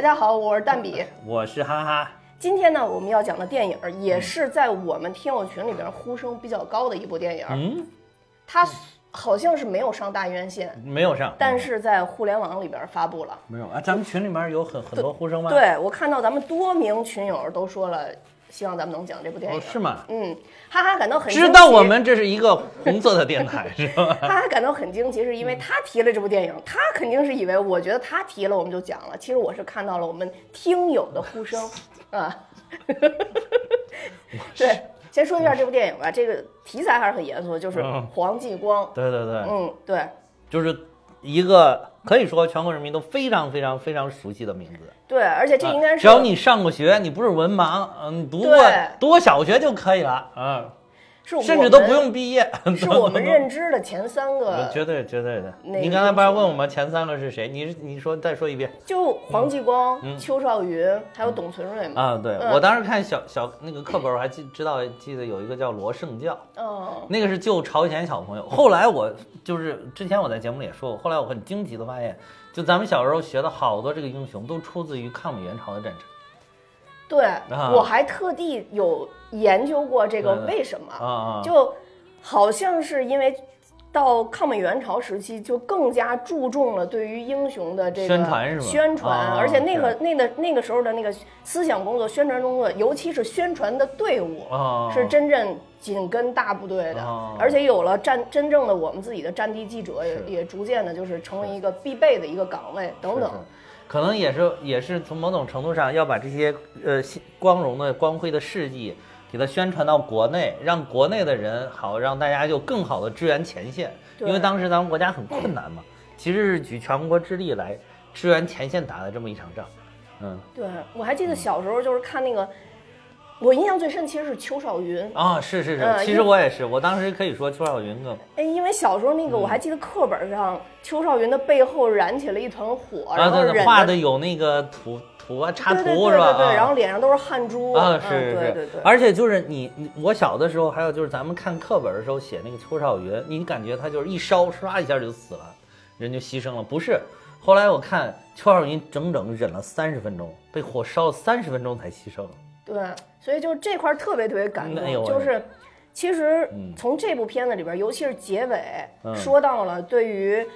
大家好，我是蛋比。我是哈哈。今天呢，我们要讲的电影也是在我们听友群里边呼声比较高的一部电影。嗯，它好像是没有上大院线，没有上，但是在互联网里边发布了。没有啊？咱们群里面有很很多呼声吗？对，我看到咱们多名群友都说了。希望咱们能讲这部电影，是吗？嗯，哈哈感到很知道我们这是一个红色的电台，是吧？哈哈感到很惊奇，是因为他提了这部电影，他肯定是以为我觉得他提了我们就讲了。其实我是看到了我们听友的呼声啊。对，先说一下这部电影吧，这个题材还是很严肃的，就是黄继光。对对对，嗯，对，就是一个可以说全国人民都非常非常非常熟悉的名字。对，而且这应该是只要你上过学，你不是文盲，嗯，读过读过小学就可以了，嗯，是甚至都不用毕业，是我们认知的前三个，绝对绝对的。你刚才不是问我们前三个是谁？你你说再说一遍，就黄继光、邱少云还有董存瑞嘛？啊，对我当时看小小那个课本，我还记知道记得有一个叫罗胜教，哦，那个是救朝鲜小朋友。后来我就是之前我在节目里也说过，后来我很惊奇的发现。就咱们小时候学的好多这个英雄都出自于抗美援朝的战争。对，我还特地有研究过这个为什么，就好像是因为到抗美援朝时期就更加注重了对于英雄的这个宣传？宣传，而且那个那个那个时候的那个思想工作、宣传工作，尤其是宣传的队伍，是真正。紧跟大部队的，而且有了战真正的我们自己的战地记者，也也逐渐的就是成为一个必备的一个岗位等等。可能也是也是从某种程度上要把这些呃光荣的光辉的事迹给它宣传到国内，让国内的人好让大家就更好的支援前线。因为当时咱们国家很困难嘛，其实是举全国之力来支援前线打的这么一场仗。嗯，对我还记得小时候就是看那个。我印象最深其实是邱少云啊，是是是，其实我也是，我当时可以说邱少云更哎，因为小时候那个我还记得课本上邱少云的背后燃起了一团火，然后画的有那个图图啊插图是吧？对对，然后脸上都是汗珠啊，是是是，对对。而且就是你我小的时候，还有就是咱们看课本的时候写那个邱少云，你感觉他就是一烧唰一下就死了，人就牺牲了，不是？后来我看邱少云整整忍了三十分钟，被火烧了三十分钟才牺牲。对，所以就这块特别特别感动，就是其实从这部片子里边，尤其是结尾说到了，对于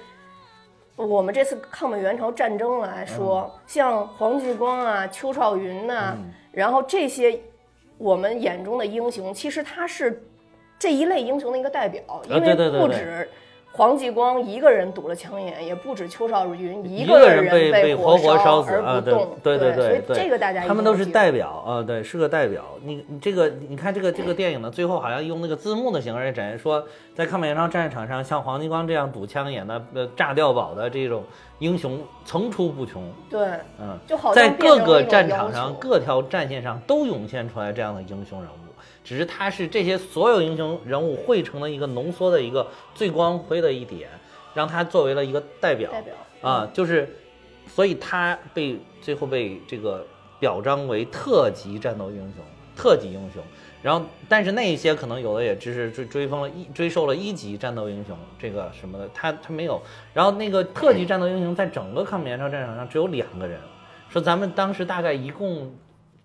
我们这次抗美援朝战争来说，像黄继光啊、邱少云呐，然后这些我们眼中的英雄，其实他是这一类英雄的一个代表，因为不止。黄继光一个人堵了枪眼，也不止邱少云一个人被被活活烧死而不动。对对对对，这个大家他们都是代表啊，对，是个代表。你你这个你看这个这个电影呢，最后好像用那个字幕的形式展现说，在抗美援朝战场上，像黄继光这样堵枪眼的、呃炸碉堡的这种英雄层出不穷。对，嗯，就好在各个战场上、各条战线上都涌现出来这样的英雄人物。只是他是这些所有英雄人物汇成的一个浓缩的一个最光辉的一点，让他作为了一个代表，代表啊，就是，所以他被最后被这个表彰为特级战斗英雄、特级英雄。然后，但是那一些可能有的也只是追追封了一追授了一级战斗英雄这个什么的，他他没有。然后那个特级战斗英雄在整个抗美援朝战场上只有两个人，说咱们当时大概一共。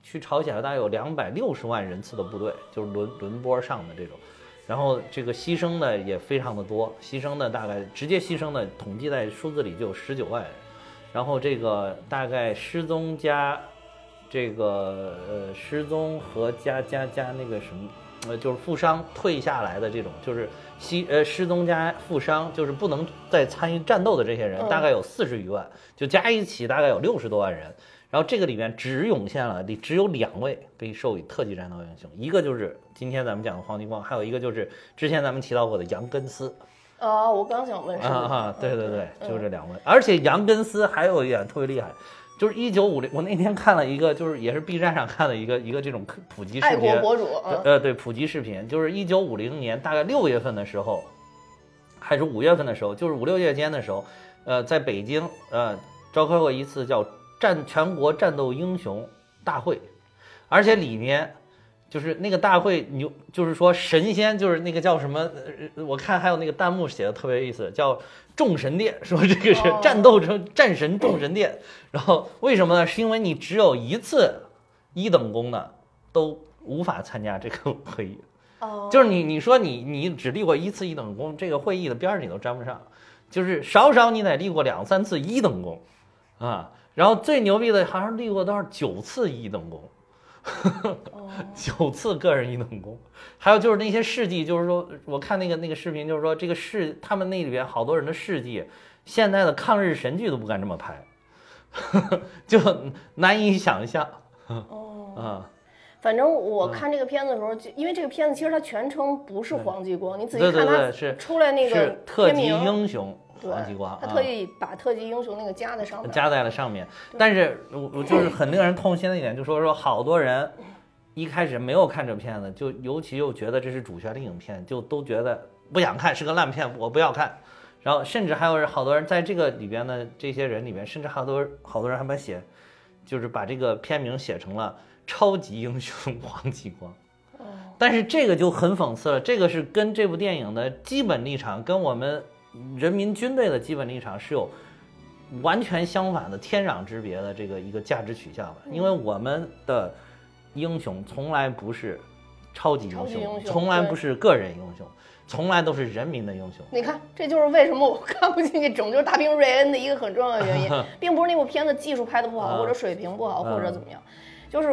去朝鲜了，大概有两百六十万人次的部队，就是轮轮播上的这种，然后这个牺牲的也非常的多，牺牲的大概直接牺牲的统计在数字里就有十九万人，然后这个大概失踪加这个呃失踪和加加加那个什么呃就是负伤退下来的这种，就是牺呃失踪加负伤，就是不能再参与战斗的这些人，大概有四十余万，就加一起大概有六十多万人。然后这个里面只涌现了，里只有两位被授予特级战斗英雄，一个就是今天咱们讲的黄继光，还有一个就是之前咱们提到过的杨根思。啊，我刚想问。啊啊，对对对，就是这两位。而且杨根思还有一点特别厉害，就是一九五零，我那天看了一个，就是也是 B 站上看的一个一个这种普及视频。爱国博主。呃，对，普及视频，就是一九五零年大概六月份的时候，还是五月份的时候，就是五六月间的时候，呃，在北京呃召开过一次叫。战全国战斗英雄大会，而且里面就是那个大会牛，就是说神仙，就是那个叫什么？我看还有那个弹幕写的特别有意思，叫众神殿，说这个是战斗成战神众神殿。然后为什么呢？是因为你只有一次一等功的都无法参加这个会议。哦，就是你你说你你只立过一次一等功，这个会议的边儿你都沾不上。就是少少你得立过两三次一等功，啊，然后最牛逼的好像立过多少九次一等功。九次个人一等功，还有就是那些事迹，就是说我看那个那个视频，就是说这个事，他们那里边好多人的事迹，现在的抗日神剧都不敢这么拍，就难以想象。哦，啊，反正我看这个片子的时候，就因为这个片子其实它全称不是黄继光，你仔细看它出来那个特级英雄。黄继光，他特意把特级英雄那个加在上面，加在了上面。但是，我我就是很令人痛心的一点，就说说好多人一开始没有看这片子，就尤其又觉得这是主旋律影片，就都觉得不想看，是个烂片，我不要看。然后，甚至还有好多人在这个里边的这些人里边，甚至好多好多人还把写，就是把这个片名写成了《超级英雄黄继光》。但是这个就很讽刺了，这个是跟这部电影的基本立场跟我们。人民军队的基本立场是有完全相反的天壤之别的这个一个价值取向的，因为我们的英雄从来不是超级英雄，从来不是个人英雄，从来都是人民的英雄。你看，这就是为什么我看不进去《拯救大兵瑞恩》的一个很重要的原因，并不是那部片子技术拍的不好，或者水平不好，或者怎么样，就是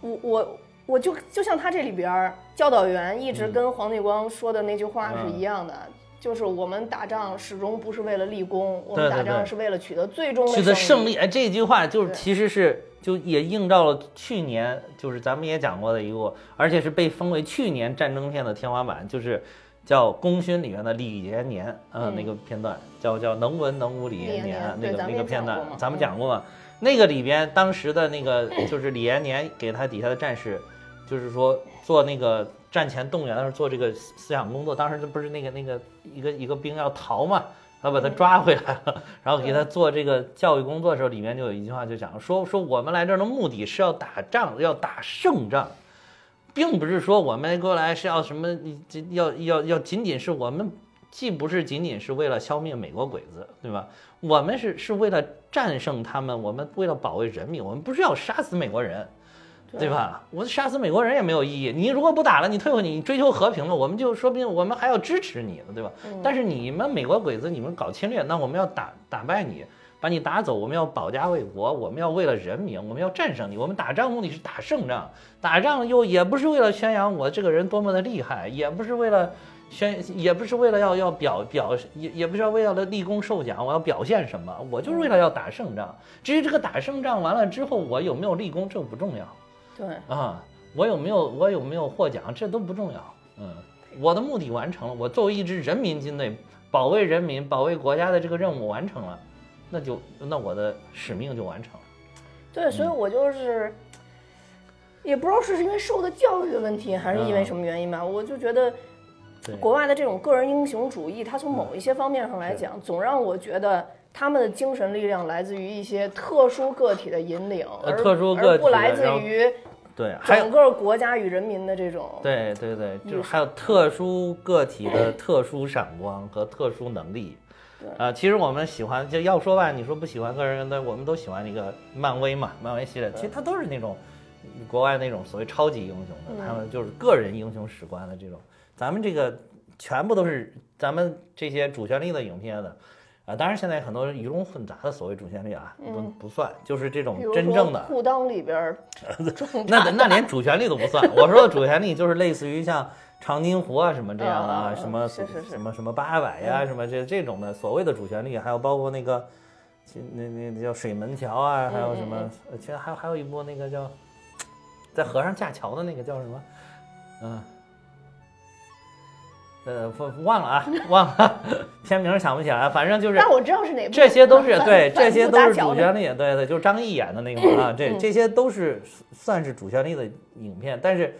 我我我就就像他这里边教导员一直跟黄继光说的那句话是一样的。就是我们打仗始终不是为了立功，我们打仗是为了取得最终的取得胜利。哎，这句话就是其实是就也映照了去年，就是咱们也讲过的一个，而且是被封为去年战争片的天花板，就是叫《功勋》里面的李延年，嗯，那个片段叫叫能文能武李延年那个那个片段，咱们讲过嘛？那个里边当时的那个就是李延年给他底下的战士，就是说做那个。战前动员的时候做这个思想工作，当时这不是那个那个一个一个兵要逃嘛，他把他抓回来了，然后给他做这个教育工作的时候，里面就有一句话就讲说说我们来这儿的目的是要打仗，要打胜仗，并不是说我们过来是要什么，要要要仅仅是我们既不是仅仅是为了消灭美国鬼子，对吧？我们是是为了战胜他们，我们为了保卫人民，我们不是要杀死美国人。对吧？我杀死美国人也没有意义。你如果不打了，你退回，你追求和平了，我们就说不定我们还要支持你呢，对吧？但是你们美国鬼子，你们搞侵略，那我们要打打败你，把你打走，我们要保家卫国，我们要为了人民，我们要战胜你。我们打仗目的是打胜仗，打仗又也不是为了宣扬我这个人多么的厉害，也不是为了宣，也不是为了要要表表，也也不是为了立功受奖，我要表现什么，我就是为了要打胜仗。至于这个打胜仗完了之后，我有没有立功，这不重要。对啊，我有没有我有没有获奖，这都不重要。嗯，我的目的完成了，我作为一支人民军队，保卫人民、保卫国家的这个任务完成了，那就那我的使命就完成了。对，所以我就是，也不知道是因为受的教育的问题，还是因为什么原因吧，我就觉得，国外的这种个人英雄主义，它从某一些方面上来讲，总让我觉得。他们的精神力量来自于一些特殊个体的引领，而特殊而不来自于对整个国家与人民的这种。对对对，就是还有特殊个体的特殊闪光和特殊能力。啊，其实我们喜欢，就要说吧，你说不喜欢个人的，我们都喜欢那个漫威嘛，漫威系列，其实它都是那种国外那种所谓超级英雄的，他们就是个人英雄史观的这种。咱们这个全部都是咱们这些主旋律的影片的。啊，当然现在很多鱼龙混杂的所谓主旋律啊，不不算，就是这种真正的裤裆里边，那那连主旋律都不算。我说的主旋律就是类似于像长津湖啊什么这样的啊，什么什么什么八百呀什么这这种的所谓的主旋律，还有包括那个，那那叫水门桥啊，还有什么，其实还有还有一部那个叫在河上架桥的那个叫什么，嗯。呃，忘了啊，忘了片名想不起来，反正就是。但我知道是哪部。这些都是对，这些都是主旋律，对对，就是张译演的那个啊，这这些都是算是主旋律的影片，但是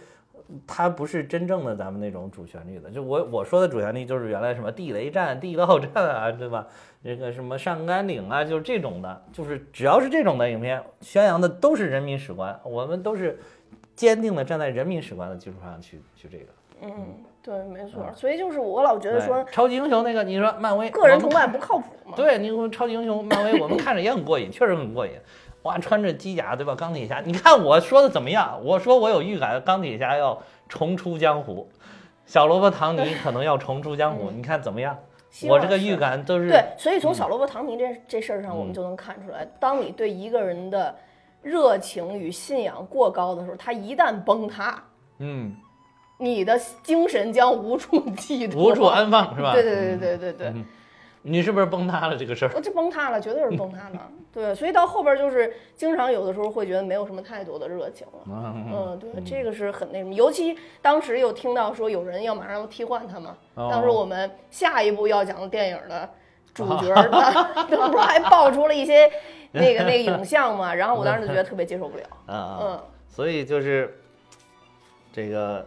它不是真正的咱们那种主旋律的。就我我说的主旋律，就是原来什么地雷战、地道战啊，对吧？这个什么上甘岭啊，就是这种的，就是只要是这种的影片，宣扬的都是人民史观，我们都是。坚定的站在人民史观的基础上去去这个。嗯，对，没错。所以就是我老觉得说，超级英雄那个，你说漫威个人崇拜不靠谱吗？对，你说超级英雄漫威，我们看着也很过瘾，确实很过瘾。哇，穿着机甲对吧？钢铁侠，你看我说的怎么样？我说我有预感，钢铁侠要重出江湖，小萝卜唐尼可能要重出江湖，你看怎么样？我这个预感都是对。所以从小萝卜唐尼这这事儿上，我们就能看出来，当你对一个人的热情与信仰过高的时候，他一旦崩塌，嗯。你的精神将无处寄托，无处安放，是吧？对对对对对对。你是不是崩塌了这个事儿？我这崩塌了，绝对是崩塌了。对，所以到后边就是经常有的时候会觉得没有什么太多的热情了。嗯，对，这个是很那什么。尤其当时又听到说有人要马上要替换他嘛，当时我们下一部要讲的电影的主角呢，不是还爆出了一些 那个那个影像嘛？然后我当时就觉得特别接受不了。嗯嗯。所以就是这个。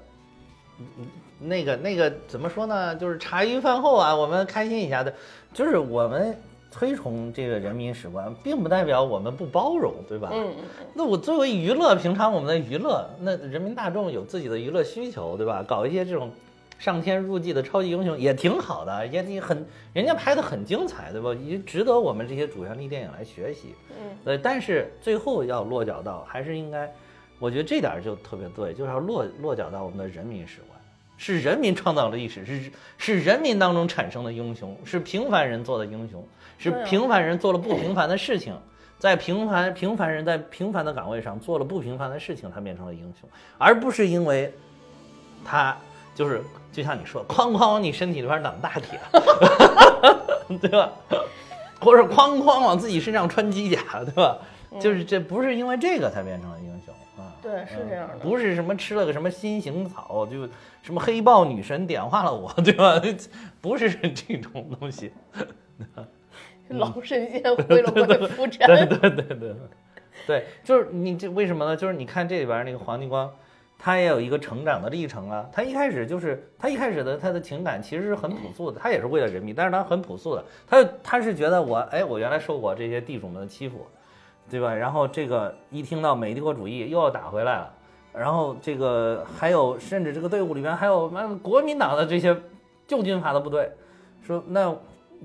嗯，那个那个怎么说呢？就是茶余饭后啊，我们开心一下的，就是我们推崇这个人民史观，并不代表我们不包容，对吧？嗯那我作为娱乐，平常我们的娱乐，那人民大众有自己的娱乐需求，对吧？搞一些这种上天入地的超级英雄也挺好的，也也很人家拍的很精彩，对吧？也值得我们这些主旋律电影来学习。嗯。对，但是最后要落脚到，还是应该。我觉得这点就特别对，就是要落落脚到我们的人民史观，是人民创造了历史，是是人民当中产生的英雄，是平凡人做的英雄，是平凡人做了不平凡的事情，在平凡平凡人在平凡的岗位上做了不平凡的事情，他变成了英雄，而不是因为他就是就像你说，哐哐往你身体里边挡大铁，对吧？或者哐哐往自己身上穿机甲，对吧？就是这不是因为这个才变成了英雄。对，是这样的，不是什么吃了个什么新型草，就什么黑豹女神点化了我，对吧？不是这种东西。老神仙会了我的浮尘。对对对对，对，就是你这为什么呢？就是你看这里边那个黄继光，他也有一个成长的历程啊。他一开始就是他一开始的他的情感其实是很朴素的，他也是为了人民，但是他很朴素的，他他是觉得我哎，我原来受过这些地主们的欺负。对吧？然后这个一听到美帝国主义又要打回来了，然后这个还有甚至这个队伍里面还有妈国民党的这些旧军阀的部队，说那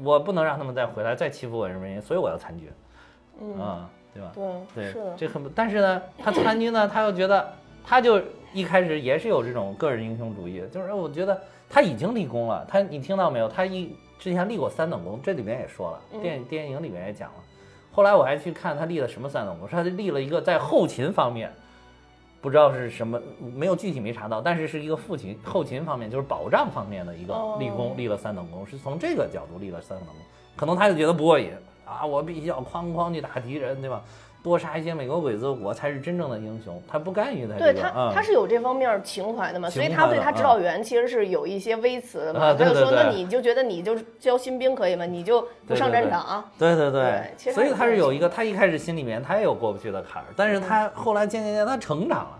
我不能让他们再回来再欺负我人民，所以我要参军，嗯，对吧？对，对，这很但是呢，他参军呢，他又觉得他就一开始也是有这种个人英雄主义，就是我觉得他已经立功了，他你听到没有？他一之前立过三等功，这里面也说了，电电影里面也讲了。后来我还去看他立了什么三等功，说他立了一个在后勤方面，不知道是什么，没有具体没查到，但是是一个后勤后勤方面，就是保障方面的一个立功，立了三等功，是从这个角度立了三等功，可能他就觉得不过瘾啊，我必须要哐哐去打敌人，对吧？多杀一些美国鬼子，我才是真正的英雄。他不甘于在对他，他是有这方面情怀的嘛，所以他对他指导员其实是有一些微词的嘛。他就说：“那你就觉得你就教新兵可以吗？你就不上战场？”对对对，所以他是有一个，他一开始心里面他也有过不去的坎儿，但是他后来渐渐渐他成长了，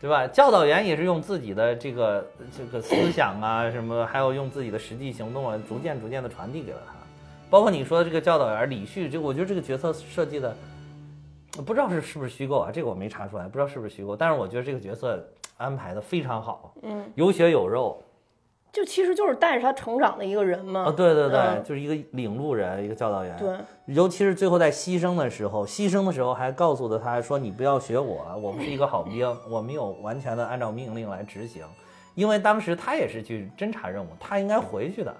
对吧？教导员也是用自己的这个这个思想啊什么，还有用自己的实际行动啊，逐渐逐渐的传递给了他。包括你说的这个教导员李旭，就我觉得这个角色设计的。不知道是是不是虚构啊？这个我没查出来，不知道是不是虚构。但是我觉得这个角色安排的非常好，嗯，有血有肉，就其实就是带着他成长的一个人嘛。啊，对对对，就是一个领路人，一个教导员。对，尤其是最后在牺牲的时候，牺牲的时候还告诉了他说：“你不要学我，我不是一个好兵，我没有完全的按照命令来执行。”因为当时他也是去侦察任务，他应该回去的。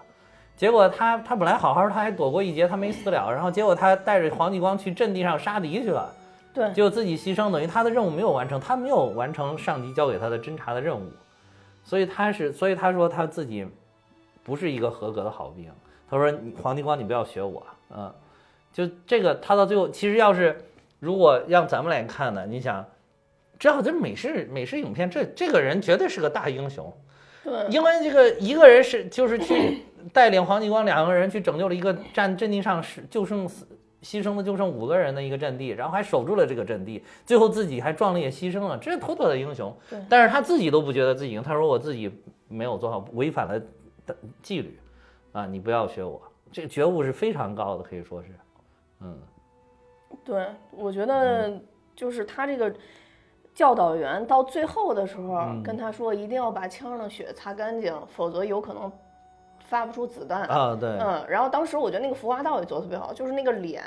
结果他他本来好好，他还躲过一劫，他没死了。然后结果他带着黄继光去阵地上杀敌去了。对，就自己牺牲，等于他的任务没有完成，他没有完成上级交给他的侦查的任务，所以他是，所以他说他自己不是一个合格的好兵。他说：“黄继光，你不要学我，嗯，就这个，他到最后其实要是如果让咱们来看呢，你想，这好像美式美式影片，这这个人绝对是个大英雄，对，因为这个一个人是就是去带领黄继光两个人去拯救了一个战阵地上是就剩死。”牺牲的就剩五个人的一个阵地，然后还守住了这个阵地，最后自己还壮烈牺牲了，这是妥妥的英雄。对，但是他自己都不觉得自己赢，他说我自己没有做好，违反了纪律，啊，你不要学我，这个觉悟是非常高的，可以说是，嗯，对，我觉得就是他这个教导员到最后的时候跟他说，一定要把枪上的血擦干净，否则有可能发不出子弹啊。对，嗯，然后当时我觉得那个服化道也做的特别好，就是那个脸。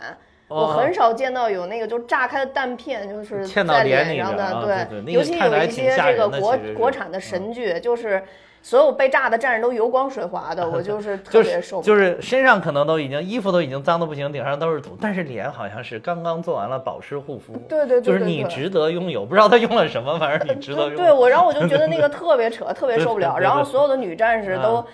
我很少见到有那个就炸开的弹片，就是在脸上的，对，尤其有一些这个国国产的神剧，就是所有被炸的战士都油光水滑的，我就是特别受不了。就是身上可能都已经衣服都已经脏的不行，顶上都是土，但是脸好像是刚刚做完了保湿护肤。对对对，就是你值得拥有，不知道他用了什么，反正你值得拥有。对我，然后我就觉得那个特别扯，特别受不了。然后所有的女战士都，女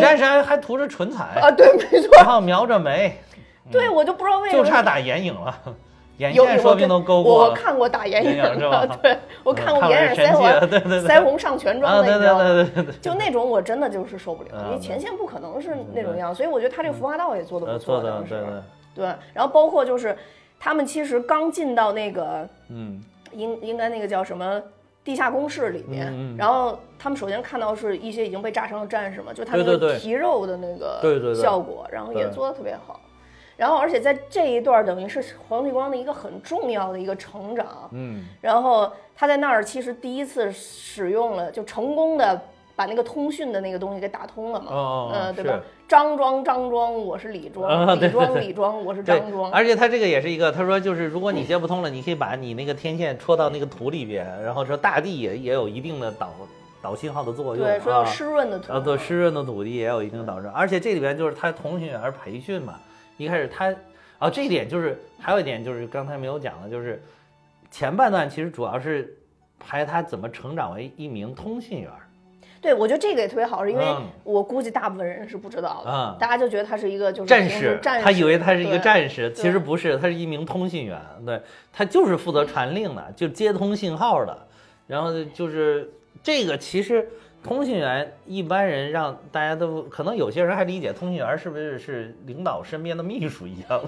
战士还还涂着唇彩啊，对，没错，然后描着眉。对，我就不知道为什么就差打眼影了，眼线说不定都勾过我看过打眼影的，对我看过眼影腮红，腮红上全妆的，你知道吗？就那种我真的就是受不了，因为前线不可能是那种样，所以我觉得他这个服化道也做的不错，当时对，然后包括就是他们其实刚进到那个，嗯，应应该那个叫什么地下工事里面，然后他们首先看到是一些已经被炸伤的战士嘛，就他那个皮肉的那个效果，然后也做的特别好。然后，而且在这一段等于是黄继光的一个很重要的一个成长，嗯，然后他在那儿其实第一次使用了，就成功的把那个通讯的那个东西给打通了嘛，嗯，对吧？张庄张庄，我是李庄，李庄李庄，我是张庄。而且他这个也是一个，他说就是如果你接不通了，你可以把你那个天线戳到那个土里边，然后说大地也也有一定的导导信号的作用，对，说要湿润的土，啊，对，湿润的土地也有一定导致，而且这里边就是他通讯员培训嘛。一开始他，啊，这一点就是还有一点就是刚才没有讲的，就是前半段其实主要是拍他怎么成长为一名通信员。对，我觉得这个也特别好，是因为我估计大部分人是不知道的，大家就觉得他是一个就是战士，他以为他是一个战士，其实不是，他是一名通信员，对他就是负责传令的，就接通信号的，然后就是这个其实。通信员一般人让大家都可能有些人还理解通信员是不是是领导身边的秘书一样，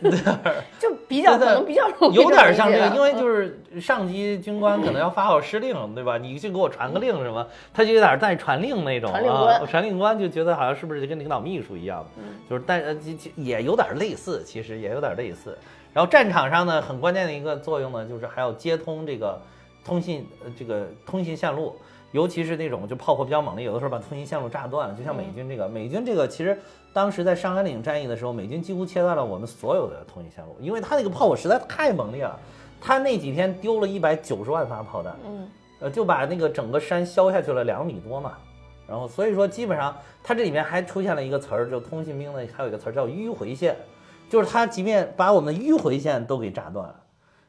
就比较可能比较有点像这个，因为就是上级军官可能要发号施令，对吧？你就给我传个令什么，他就有点带传令那种啊，传令官就觉得好像是不是就跟领导秘书一样，就是但呃也有点类似，其实也有点类似。然后战场上呢，很关键的一个作用呢，就是还要接通这个通信呃这个通信线路。尤其是那种就炮火比较猛烈，有的时候把通信线路炸断了。就像美军这个，美军这个其实当时在上甘岭战役的时候，美军几乎切断了我们所有的通信线路，因为他那个炮火实在太猛烈了。他那几天丢了一百九十万发炮弹，嗯，呃，就把那个整个山削下去了两米多嘛。然后所以说，基本上他这里面还出现了一个词儿，就通信兵的还有一个词儿叫迂回线，就是他即便把我们的迂回线都给炸断了。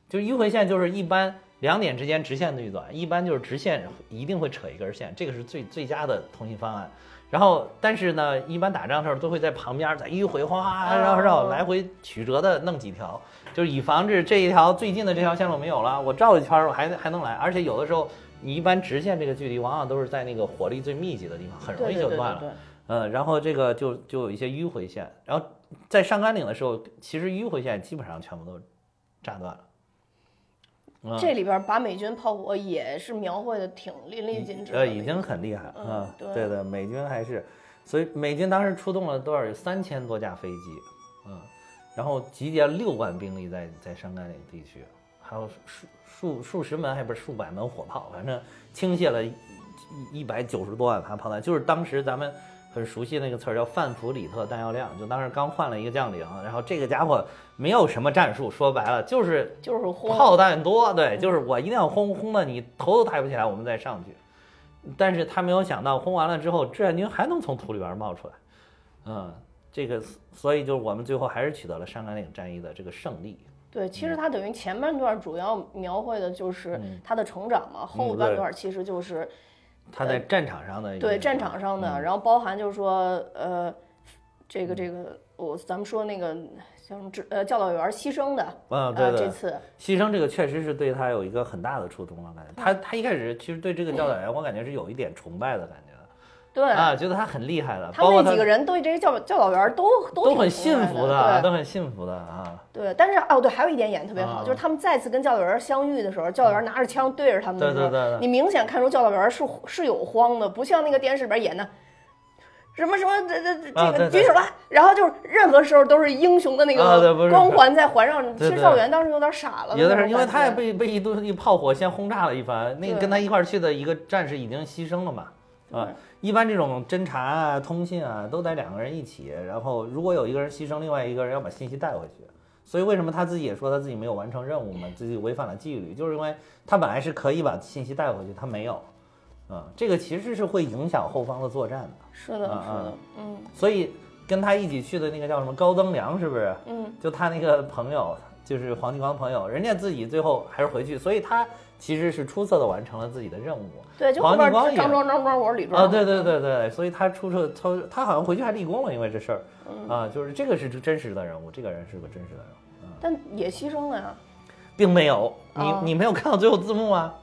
就迂回线就是一般。两点之间直线最短，一般就是直线一定会扯一根线，这个是最最佳的通信方案。然后，但是呢，一般打仗的时候都会在旁边再迂回，哗绕绕来回曲折的弄几条，就是以防止这一条最近的这条线路没有了，我绕一圈我还还能来。而且有的时候你一般直线这个距离，往往都是在那个火力最密集的地方，很容易就断了。嗯，然后这个就就有一些迂回线，然后在上甘岭的时候，其实迂回线基本上全部都炸断了。这里边把美军炮火也是描绘的挺淋漓尽致，呃，已经很厉害了。嗯，对的，美军还是，所以美军当时出动了多少？有三千多架飞机，嗯，然后集结六万兵力在在上甘岭地区，还有数数数十门，还不是数百门火炮，反正倾泻了一一百九十多万发炮弹，就是当时咱们。很熟悉那个词儿叫范弗里特弹药量，就当时刚换了一个将领，然后这个家伙没有什么战术，说白了就是就是炮弹多，对，就是我一定要轰轰的你头都抬不起来，我们再上去。但是他没有想到，轰完了之后，志愿军还能从土里边冒出来，嗯，这个所以就是我们最后还是取得了上甘岭战役的这个胜利。对，其实他等于前半段主要描绘的就是他的成长嘛，后半段其实就是。他在战场上的对战场上的，然后包含就是说，呃，这个这个，我咱们说那个像这呃教导员牺牲的啊，对对，这次牺牲这个确实是对他有一个很大的触动了，感觉他他一开始其实对这个教导员，我感觉是有一点崇拜的感觉。对。啊，觉得他很厉害的，他们那几个人对这些教教导员都都都很信服的，都很信服的啊。对，但是哦，对，还有一点演的特别好，就是他们再次跟教导员相遇的时候，教导员拿着枪对着他们的时候，你明显看出教导员是是有慌的，不像那个电视里边演的，什么什么这这这个举手了，然后就是任何时候都是英雄的那个光环在环绕。其实赵元当时有点傻了，有点因为他也被被一顿一炮火先轰炸了一番。那个跟他一块去的一个战士已经牺牲了嘛，啊，一般这种侦查啊、通信啊都得两个人一起，然后如果有一个人牺牲，另外一个人要把信息带回去。所以为什么他自己也说他自己没有完成任务嘛，自己违反了纪律，就是因为他本来是可以把信息带回去，他没有。啊，这个其实是会影响后方的作战的。是的，是的，嗯。所以跟他一起去的那个叫什么高登良，是不是？嗯。就他那个朋友，就是黄继光朋友，人家自己最后还是回去，所以他其实是出色的完成了自己的任务。对，就黄继光张庄张庄，我是李庄。啊，对对对对，所以他出色，他他好像回去还立功了，因为这事儿。啊，就是这个是真实的人物，这个人是个真实的人物。但也牺牲了呀。并没有，你你没有看到最后字幕吗？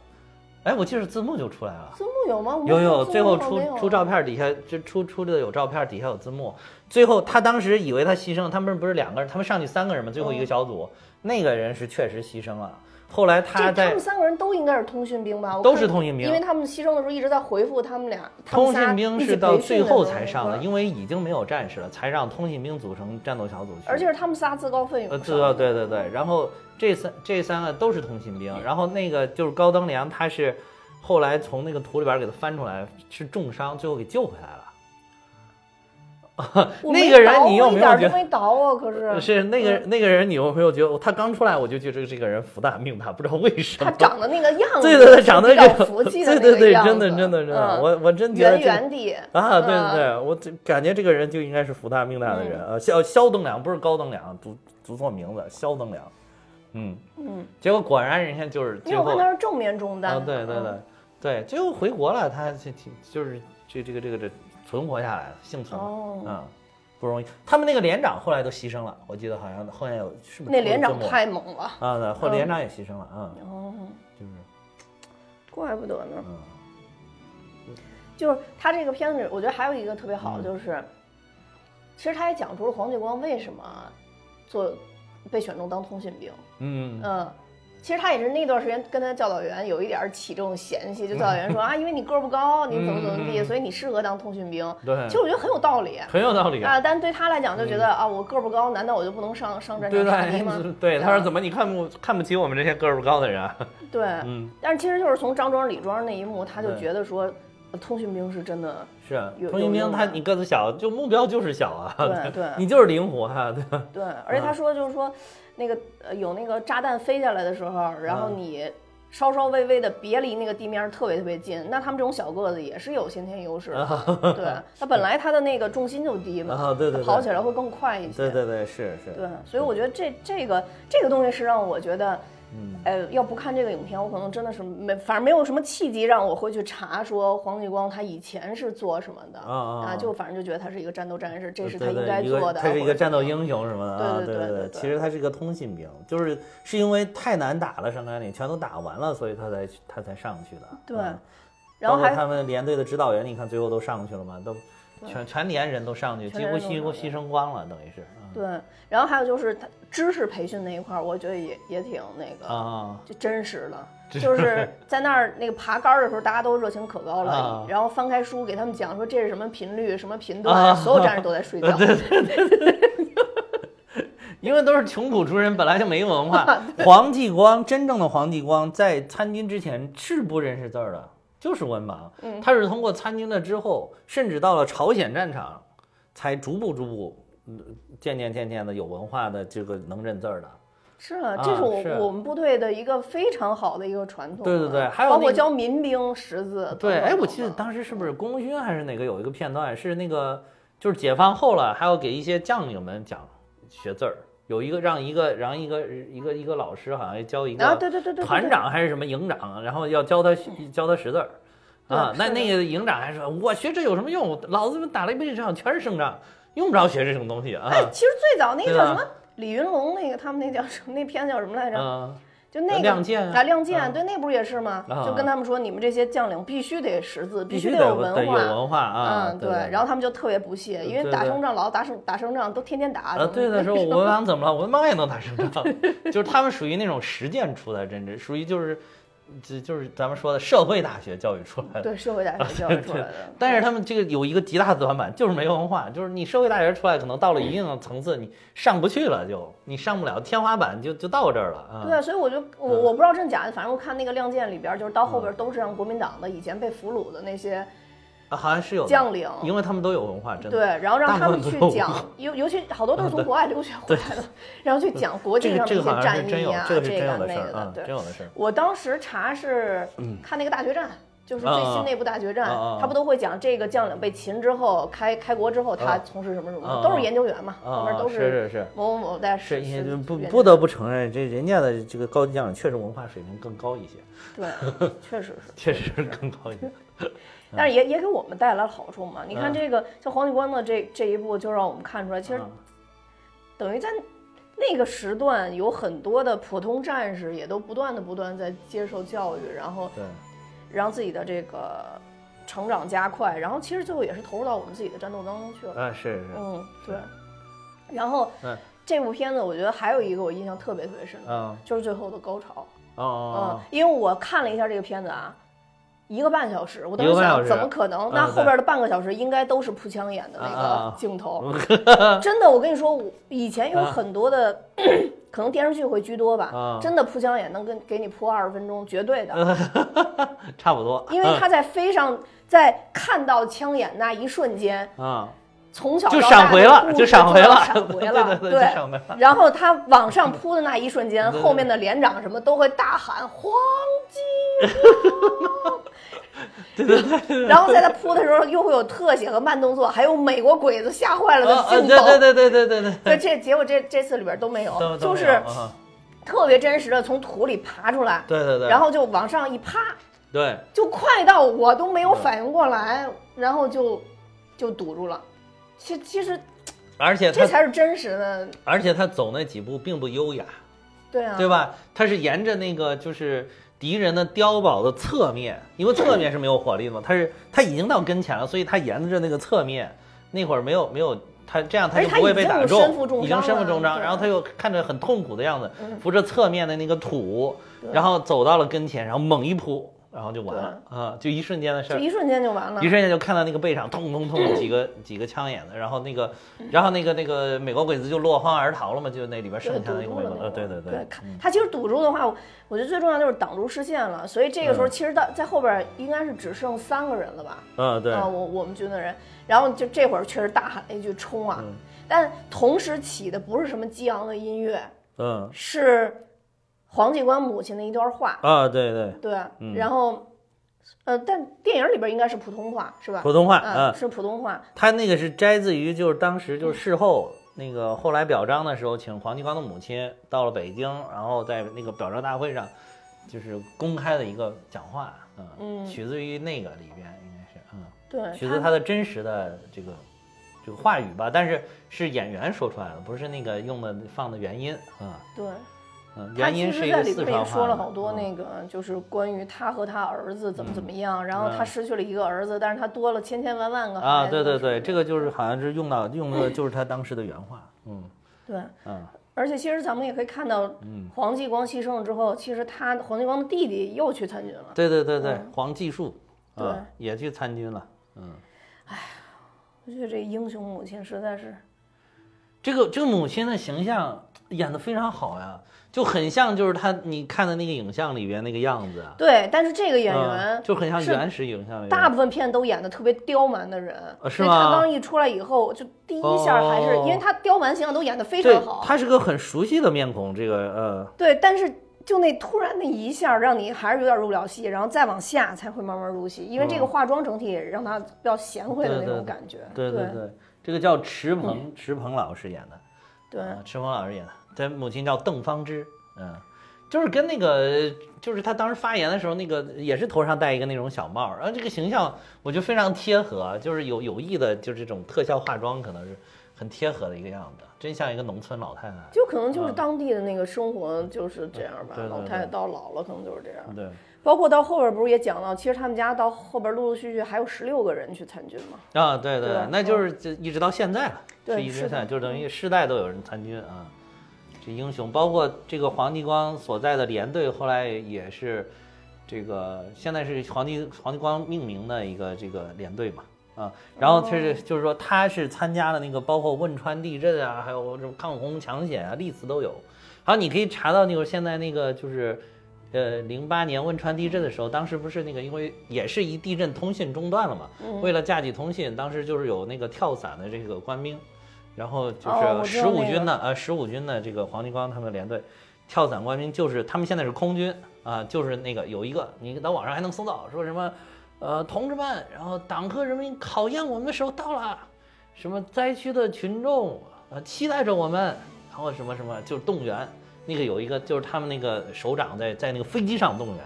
哎，我记得字幕就出来了。字幕有吗？有有，最后出出照片底下就出出的有照片，底下有字幕。最后他当时以为他牺牲，他们不是两个人，他们上去三个人嘛，最后一个小组那个人是确实牺牲了。后来他在他们三个人都应该是通讯兵吧？都是通讯兵，因为他们牺牲的时候一直在回复他们俩。通讯兵是到最后才上的，因为已经没有战士了，才让通讯兵组成战斗小组去。而且是他们仨自告奋勇。呃，自告对对对，然后这三这三个都是通讯兵，然后那个就是高登良，他是。后来从那个土里边给他翻出来，是重伤，最后给救回来了。那个人你有没有觉得？没倒啊，可是是那个那个人，你有没有觉得他刚出来我就觉得这个人福大命大，不知道为什么。他长得那个样子，对对对，长得这个福气的对对对，真的真的真的，我我真觉得圆圆的啊，对对对，我感觉这个人就应该是福大命大的人啊。肖肖登良不是高登良，读读错名字，肖登良。嗯嗯，结果果然人家就是最后他是正面中弹。对对对。对，最后回国了，他挺就是这这个这个这存活下来了，幸存了，嗯，不容易。他们那个连长后来都牺牲了，我记得好像后面有是不是？那连长太猛了啊！对，后连长也牺牲了啊。哦，就是，怪不得呢。就是他这个片子，我觉得还有一个特别好的，就是其实他也讲出了黄继光为什么做被选中当通信兵。嗯嗯。其实他也是那段时间跟他教导员有一点起这种嫌隙，就教导员说 啊，因为你个儿不高，你怎么怎么地，所以你适合当通讯兵。对，其实我觉得很有道理，很有道理啊。但对他来讲就觉得啊，我个儿不高，难道我就不能上上战场杀敌吗？对，他说怎么你看不看不起我们这些个儿不高的人？对，嗯。但是其实就是从张庄李庄那一幕，他就觉得说，通讯兵是真的是通讯兵，他你个子小，就目标就是小啊。对对，你就是灵活哈，对吧？对，而且他说就是说。那个呃，有那个炸弹飞下来的时候，然后你稍稍微微的别离那个地面特别特别近，那他们这种小个子也是有先天优势的。对，他本来他的那个重心就低嘛，对对，跑起来会更快一些。对对对，是是。对，所以我觉得这这个这个东西是让我觉得。嗯，哎，要不看这个影片，我可能真的是没，反正没有什么契机让我会去查说黄继光他以前是做什么的啊，就反正就觉得他是一个战斗战士，这是他应该做的，他是一个战斗英雄什么的，对对对对，其实他是一个通信兵，就是是因为太难打了，上甘岭全都打完了，所以他才他才上去的。对，然后他们连队的指导员，你看最后都上去了嘛，都。全全连人都上去，几乎几乎牺牲光了，等于是。对，然后还有就是他知识培训那一块儿，我觉得也也挺那个啊，就真实的。就是在那儿那个爬杆的时候，大家都热情可高了，然后翻开书给他们讲说这是什么频率、什么频段，所有战士都在睡觉。对对对对对。因为都是穷苦出身，本来就没文化。黄继光，真正的黄继光在参军之前是不认识字儿的。就是文盲，他是通过参军了之后，甚至到了朝鲜战场，才逐步逐步，渐渐渐渐的有文化的这个能认字儿的。是啊，这是我我们部队的一个非常好的一个传统。对对对，还有包括教民兵识字。对，哎，我记得当时是不是功勋还是哪个有一个片段是那个，就是解放后了，还要给一些将领们讲学字儿。有一个让一个让一个一个一个老师好像教一个啊对对对团长还是什么营长，然后要教他教他识字儿，啊，那那个营长还说，我学这有什么用？老子们打了一辈子仗，全是胜仗，用不着学这种东西啊。哎，其实最早那个叫什么李云龙那个他们那叫什么那片子叫什么来着？就那个亮剑啊，亮剑，对，那不是也是吗？就跟他们说，你们这些将领必须得识字，必须得有文化，有文化啊。嗯，对。然后他们就特别不屑，因为打胜仗老打胜打胜仗都天天打。啊，对的，说我文盲怎么了？我文盲也能打胜仗，就是他们属于那种实践出来，真是属于就是这就是咱们说的社会大学教育出来的，对社会大学教育出来的。但是他们这个有一个极大的短板，就是没文化。就是你社会大学出来，可能到了一定的层次，你上不去了，就你上不了天花板，就就到这儿了。对，所以我就我我不知道真假的，反正我看那个《亮剑》里边，就是到后边都是让国民党的以前被俘虏的那些。好像是有将领，因为他们都有文化，真的。对，然后让他们去讲，尤尤其好多都是从国外留学回来的，然后去讲国际上的一些战役啊，这个那个的，对，真有的事。我当时查是看那个大决战，就是最新那部大决战，他不都会讲这个将领被擒之后，开开国之后，他从事什么什么，都是研究员嘛，后面都是是是某某某在是不不得不承认，这人家的这个高级将领确实文化水平更高一些。对，确实是，确实是更高一些。但是也也给我们带来了好处嘛？你看这个像黄继光的这这一步，就让我们看出来，其实等于在那个时段，有很多的普通战士也都不断的不断在接受教育，然后让自己的这个成长加快，然后其实最后也是投入到我们自己的战斗当中去了。啊，是是，嗯，对。然后这部片子我觉得还有一个我印象特别特别深的，就是最后的高潮。哦，嗯，因为我看了一下这个片子啊。一个半小时，我当时想，怎么可能？那后边的半个小时应该都是扑枪眼的那个镜头。真的，我跟你说，我以前有很多的，可能电视剧会居多吧。真的扑枪眼能跟给你扑二十分钟，绝对的。差不多。因为他在飞上，在看到枪眼那一瞬间啊，从小就闪回了，就闪回了，闪回了，对。然后他往上扑的那一瞬间，后面的连长什么都会大喊黄金。对对对，然后在他扑的时候，又会有特写和慢动作，还有美国鬼子吓坏了的镜头。对对对对对对对。这结果这这次里边都没有，就是特别真实的从土里爬出来。对对对。然后就往上一趴，对，就快到我都没有反应过来，然后就就堵住了。其其实，而且这才是真实的。而且他走那几步并不优雅，对啊，对吧？他是沿着那个就是。敌人的碉堡的侧面，因为侧面是没有火力的嘛，他是他已经到跟前了，所以他沿着那个侧面，那会儿没有没有他这样他就不会被打中，已经身负重伤，然后他又看着很痛苦的样子，扶着侧面的那个土，然后走到了跟前，然后猛一扑。然后就完了啊！就一瞬间的事儿，一瞬间就完了。一瞬间就看到那个背上通通通几个 几个枪眼子，然后那个，然后那个那个美国鬼子就落荒而逃了嘛，就那里边剩下那个美国，呃，对对对。他其实堵住的话，我觉得最重要就是挡住视线了。所以这个时候其实到在后边应该是只剩三个人了吧？嗯，对。啊，我我们军的人，然后就这会儿确实大喊了一句冲啊！但同时起的不是什么激昂的音乐，嗯，是。黄继光母亲的一段话啊，对对对，然后，呃，但电影里边应该是普通话，是吧？普通话，嗯，是普通话。他那个是摘自于，就是当时就是事后那个后来表彰的时候，请黄继光的母亲到了北京，然后在那个表彰大会上，就是公开的一个讲话，嗯，取自于那个里边，应该是，嗯，对，取自他的真实的这个这个话语吧，但是是演员说出来的，不是那个用的放的原音，嗯，对。他其实在里边也说了好多那个，就是关于他和他儿子怎么怎么样，然后他失去了一个儿子，但是他多了千千万万个啊！对对对，这个就是好像是用到用的就是他当时的原话，嗯，对，嗯，而且其实咱们也可以看到，黄继光牺牲了之后，其实他黄继光的弟弟又去参军了，对对对对，黄继树，对，也去参军了，嗯，哎呀，我觉得这英雄母亲实在是，这个这个母亲的形象演的非常好呀。就很像，就是他你看的那个影像里边那个样子。对，但是这个演员就很像原始影像里。大部分片都演的特别刁蛮的人，是吗？他刚一出来以后，就第一下还是因为他刁蛮形象都演的非常好。他是个很熟悉的面孔，这个呃。对，但是就那突然那一下，让你还是有点入不了戏，然后再往下才会慢慢入戏，因为这个化妆整体让他比较贤惠的那种感觉。对对对，这个叫池鹏，池鹏老师演的。对，池峰老师演的。他母亲叫邓芳芝，嗯，就是跟那个，就是他当时发言的时候，那个也是头上戴一个那种小帽，然后这个形象我觉得非常贴合，就是有有意的，就是这种特效化妆，可能是很贴合的一个样子，真像一个农村老太太。就可能就是当地的那个生活就是这样吧，老太太到老了可能就是这样。对，包括到后边不是也讲了，其实他们家到后边陆陆续续还有十六个人去参军嘛。啊，对对，那就是就一直到现在了，是一直现在，就等于世代都有人参军啊。这英雄，包括这个黄继光所在的连队，后来也是，这个现在是黄继黄继光命名的一个这个连队嘛，啊，然后他是就是说他是参加了那个包括汶川地震啊，还有什么抗洪抢险啊，历次都有。好，你可以查到那个现在那个就是，呃，零八年汶川地震的时候，当时不是那个因为也是一地震通信中断了嘛，为了架起通信，当时就是有那个跳伞的这个官兵，然后就是十五军的呃十五军的这个黄继光他们连队。跳伞官兵就是他们现在是空军啊，就是那个有一个，你到网上还能搜到，说什么，呃，同志们，然后党和人民考验我们的时候到了，什么灾区的群众呃期待着我们，然后什么什么就动员，那个有一个就是他们那个首长在在那个飞机上动员，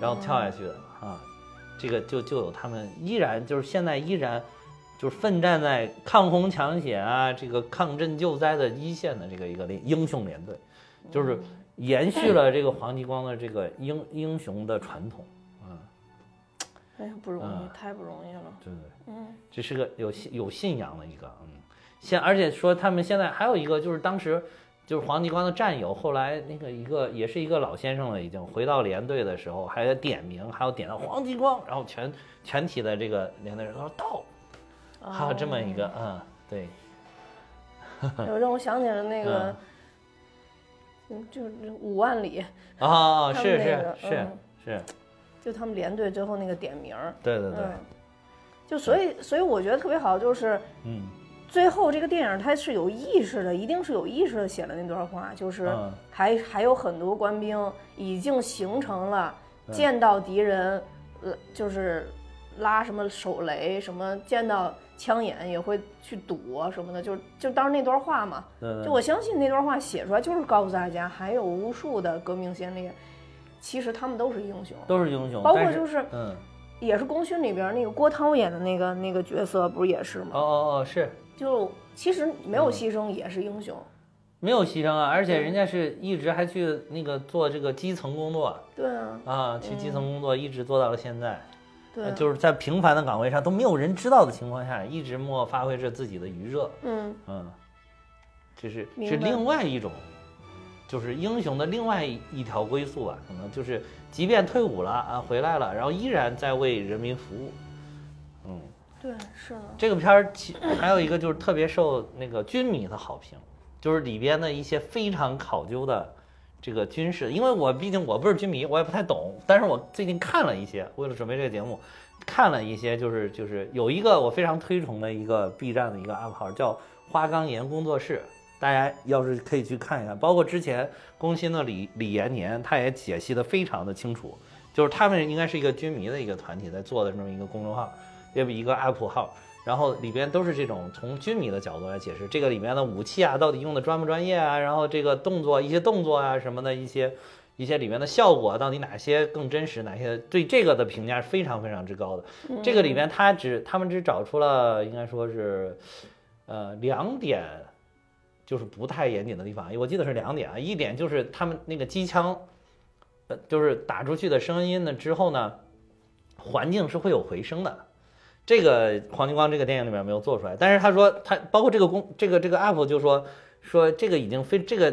然后跳下去的。啊，这个就就有他们依然就是现在依然就是奋战在抗洪抢险啊这个抗震救灾的一线的这个一个英雄连队。就是延续了这个黄继光的这个英 英雄的传统，啊，哎呀，不容易，太不容易了。对对，嗯，这是个有信有信仰的一个，嗯，现而且说他们现在还有一个就是当时就是黄继光的战友，后来那个一个也是一个老先生了，已经回到连队的时候，还点名，还有点到黄继光，然后全全体的这个连队人都说到，还有这么一个，嗯，对，让我想起了那个。就是五万里啊，是是是是，就他们连队最后那个点名对对对，就所以所以我觉得特别好，就是嗯，最后这个电影它是有意识的，一定是有意识的写了那段话，就是还还有很多官兵已经形成了见到敌人，呃，就是拉什么手雷什么，见到。枪眼也会去躲什么的，就就当时那段话嘛，就我相信那段话写出来就是告诉大家，还有无数的革命先烈，其实他们都是英雄，都是英雄，包括就是嗯，也是功勋里边那个郭涛演的那个那个角色，不是也是吗？哦哦哦，是，就其实没有牺牲也是英雄，没有牺牲啊，而且人家是一直还去那个做这个基层工作，对啊，啊，去基层工作一直做到了现在。对，就是在平凡的岗位上都没有人知道的情况下，一直默发挥着自己的余热。嗯。嗯，这是是另外一种，就是英雄的另外一条归宿吧。可能就是即便退伍了啊，回来了，然后依然在为人民服务。对，是的。这个片儿其还有一个就是特别受那个军迷的好评，就是里边的一些非常考究的。这个军事，因为我毕竟我不是军迷，我也不太懂。但是我最近看了一些，为了准备这个节目，看了一些，就是就是有一个我非常推崇的一个 B 站的一个 UP 号，叫花岗岩工作室，大家要是可以去看一看。包括之前工薪的李李延年，他也解析的非常的清楚，就是他们应该是一个军迷的一个团体在做的这么一个公众号，也一个 UP 号。然后里边都是这种从军迷的角度来解释这个里面的武器啊，到底用的专不专业啊？然后这个动作一些动作啊什么的一些一些里面的效果到底哪些更真实，哪些对这个的评价是非常非常之高的。这个里面他只他们只找出了应该说是，呃两点，就是不太严谨的地方。我记得是两点啊，一点就是他们那个机枪，呃就是打出去的声音呢之后呢，环境是会有回声的。这个黄金光这个电影里面没有做出来，但是他说他包括这个公这个这个 UP 就说说这个已经非这个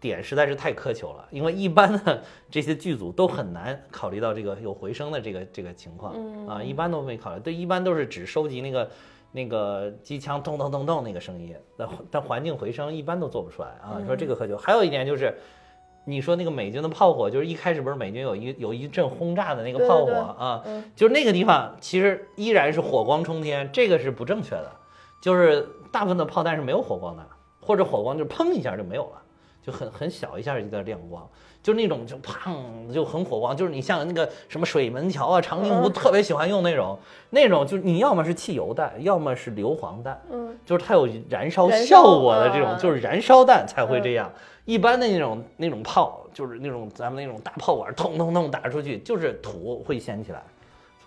点实在是太苛求了，因为一般的这些剧组都很难考虑到这个有回声的这个这个情况啊，一般都没考虑，对，一般都是只收集那个那个机枪咚咚咚咚那个声音，但但环境回声一般都做不出来啊。说这个苛求，还有一点就是。你说那个美军的炮火，就是一开始不是美军有一有一阵轰炸的那个炮火啊，就是那个地方其实依然是火光冲天，这个是不正确的，就是大部分的炮弹是没有火光的，或者火光就砰一下就没有了，就很很小一下一个亮光。就那种就砰就很火光，就是你像那个什么水门桥啊、长津湖特别喜欢用那种，那种就是你要么是汽油弹，要么是硫磺弹，嗯，就是它有燃烧效果的这种，就是燃烧弹才会这样。一般的那种那种炮，就是那种咱们那种大炮管，通通通打出去，就是土会掀起来。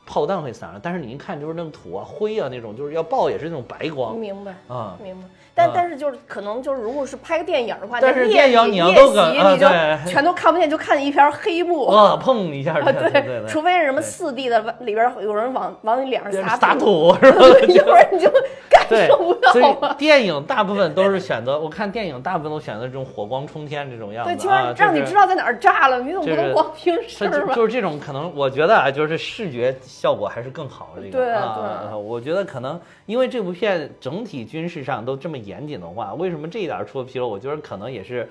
炮弹会散了，但是你一看就是那种土啊、灰啊那种，就是要爆也是那种白光。明白啊，明白。但但是就是可能就是如果是拍个电影的话，但是电影你要都搁你就全都看不见，就看见一片黑幕。啊，碰一下。对。除非是什么四 D 的，里边有人往往你脸上撒撒土，是吧？一会儿你就 感对，所以电影大部分都是选择，我看电影大部分都选择这种火光冲天这种样子啊，让你知道在哪儿炸了，你怎么不能光听声儿就是这种可能，我觉得啊，就是视觉效果还是更好这个。对对，我觉得可能因为这部片整体军事上都这么严谨的话，为什么这一点出了纰漏？我觉得可能也是。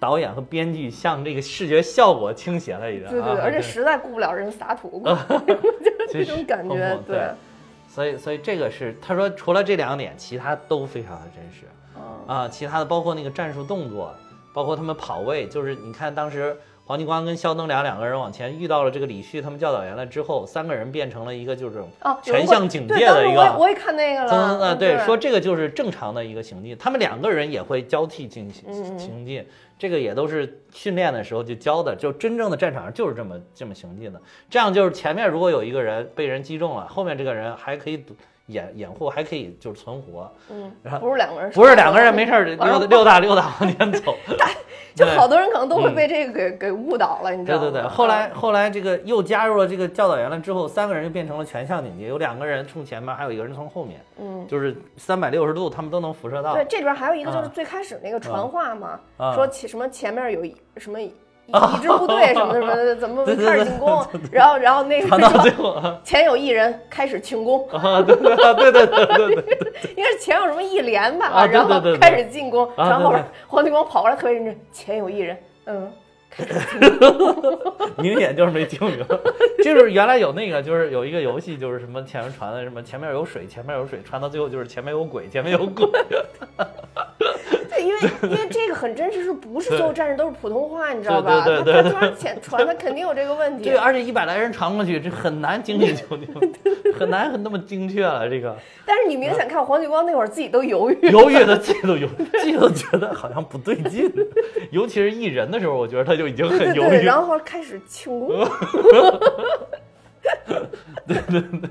导演和编剧向这个视觉效果倾斜了一点，对对对，而且实在顾不了人撒土，就是这种感觉，对。所以，所以这个是他说，除了这两点，其他都非常的真实。啊，其他的包括那个战术动作，包括他们跑位，就是你看当时。黄继光跟肖登良两个人往前遇到了这个李旭他们教导员了之后，三个人变成了一个就是全向警戒的一个。我也看那个了。对，说这个就是正常的一个行进，他们两个人也会交替进行行进，这个也都是训练的时候就教的，就真正的战场上就是这么这么行进的。这样就是前面如果有一个人被人击中了，后面这个人还可以掩掩护，还可以就是存活。嗯，不是两个人，不是两个人没事溜溜达溜达往前走。就好多人可能都会被这个给给误导了，你知道吗？对对对，后来后来这个又加入了这个教导员了之后，三个人就变成了全向警戒，有两个人冲前面，还有一个人从后面，嗯，就是三百六十度他们都能辐射到。对，这里边还有一个就是最开始那个传话嘛，说起什么前面有什么。一支部队什么什么的，怎么开始进攻？然后，然后那个 前有一人开始庆功。啊，对对对对对对，应该是前有什么一连吧？然后开始进攻，然后黄继光跑过来特别认真，前有一人，嗯，明显就是没听明白。就是原来有那个，就是有一个游戏，就是什么前面传的什么前面有水，前面有水，传到最后就是前面有鬼，前面有鬼。因为 因为这个很真实，是不是所有战士都是普通话，你知道吧？对对对，他前传，他肯定有这个问题。对，而且一百来人传过去，这很难精确求，很难很那么精确了。这个。但是你明显看黄继光那会儿自己都犹豫，犹豫的自己都犹，自己都觉得好像不对劲。尤其是一人的时候，我觉得他就已经很犹豫。然后开始庆功。对对对。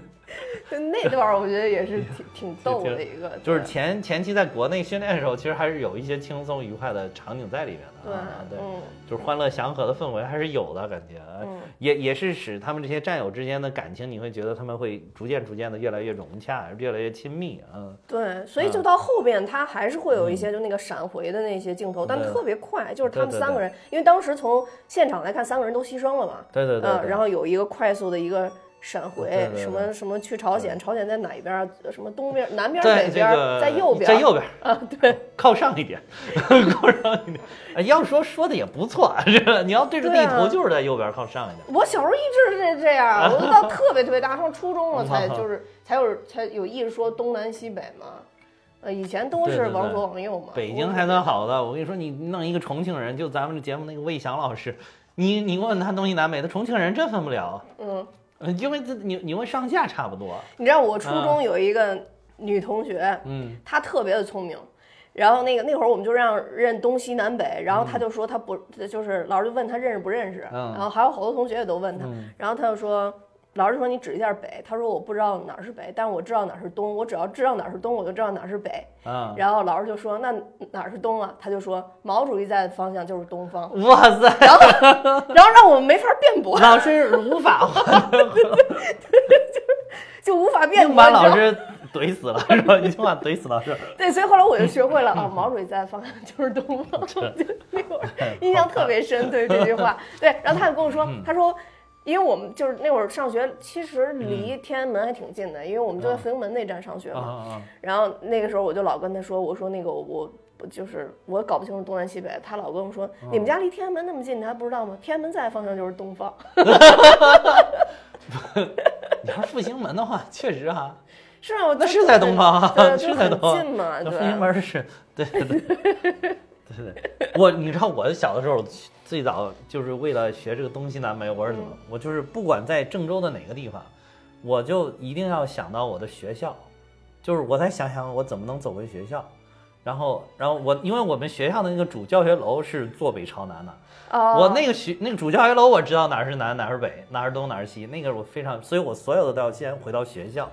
就那段儿，我觉得也是挺挺逗的一个。就是前前期在国内训练的时候，其实还是有一些轻松愉快的场景在里面的。对对，就是欢乐祥和的氛围还是有的感觉。嗯，也也是使他们这些战友之间的感情，你会觉得他们会逐渐逐渐的越来越融洽，越来越亲密。嗯，对，所以就到后边，他还是会有一些就那个闪回的那些镜头，但特别快，就是他们三个人，因为当时从现场来看，三个人都牺牲了嘛。对对对。嗯，然后有一个快速的一个。闪回什么什么去朝鲜？朝鲜在哪一边？什么东边、南边、北边？在右边，在右边啊，对，靠上一点，靠上一点。要说说的也不错，这个你要对着地图就是在右边靠上一点。我小时候一直是这这样，我都到特别特别大，上初中了才就是 才有才有意识说东南西北嘛。呃，以前都是往左往右嘛。北京还算好的，我跟你说，你弄一个重庆人，就咱们这节目那个魏翔老师，你你问他东西南北，他重庆人真分不了。嗯。因为这你你问上下差不多。你知道我初中有一个女同学，嗯，她特别的聪明，然后那个那会儿我们就让认东西南北，然后她就说她不就是老师就问她认识不认识，然后还有好多同学也都问她，然后她就说。老师说你指一下北，他说我不知道哪儿是北，但是我知道哪儿是东，我只要知道哪儿是东，我就知道哪儿是北。嗯，然后老师就说那哪儿是东啊？他就说毛主席在的方向就是东方。哇塞！然后然后让我们没法辩驳，老师无法，就无法辩驳，把老师怼死了是吧？一句话怼死老师。对，所以后来我就学会了啊，毛主席在的方向就是东方，印象特别深。对这句话，对，然后他就跟我说，他说。因为我们就是那会儿上学，其实离天安门还挺近的，因为我们就在阜成门那站上学嘛。然后那个时候我就老跟他说：“我说那个我就是我搞不清楚东南西北。”他老跟我说：“你们家离天安门那么近，你还不知道吗？天安门在方向就是东方。”你要是复兴门的话，确实哈。是啊，那是在东方，是在东方。近嘛，复兴门是，对对对对对。我你知道我小的时候。最早就是为了学这个东西南北，我是怎么？我就是不管在郑州的哪个地方，我就一定要想到我的学校，就是我再想想我怎么能走回学校，然后，然后我因为我们学校的那个主教学楼是坐北朝南的，我那个学那个主教学楼我知道哪是南哪是北哪是东哪是西，那个我非常，所以我所有的都要先回到学校。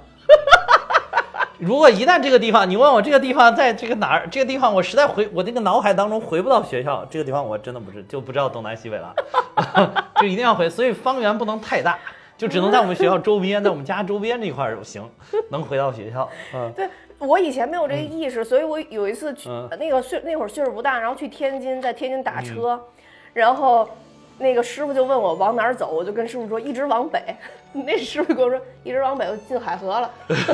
如果一旦这个地方，你问我这个地方在这个哪儿，这个地方我实在回我那个脑海当中回不到学校，这个地方我真的不是就不知道东南西北了，就一定要回。所以方圆不能太大，就只能在我们学校周边，在我们家周边这块儿行，能回到学校。嗯，对，我以前没有这个意识，所以我有一次去那个岁那会儿岁数不大，然后去天津，在天津打车，然后。那个师傅就问我往哪儿走，我就跟师傅说一直往北。那师傅跟我说一直往北我进海河了。但你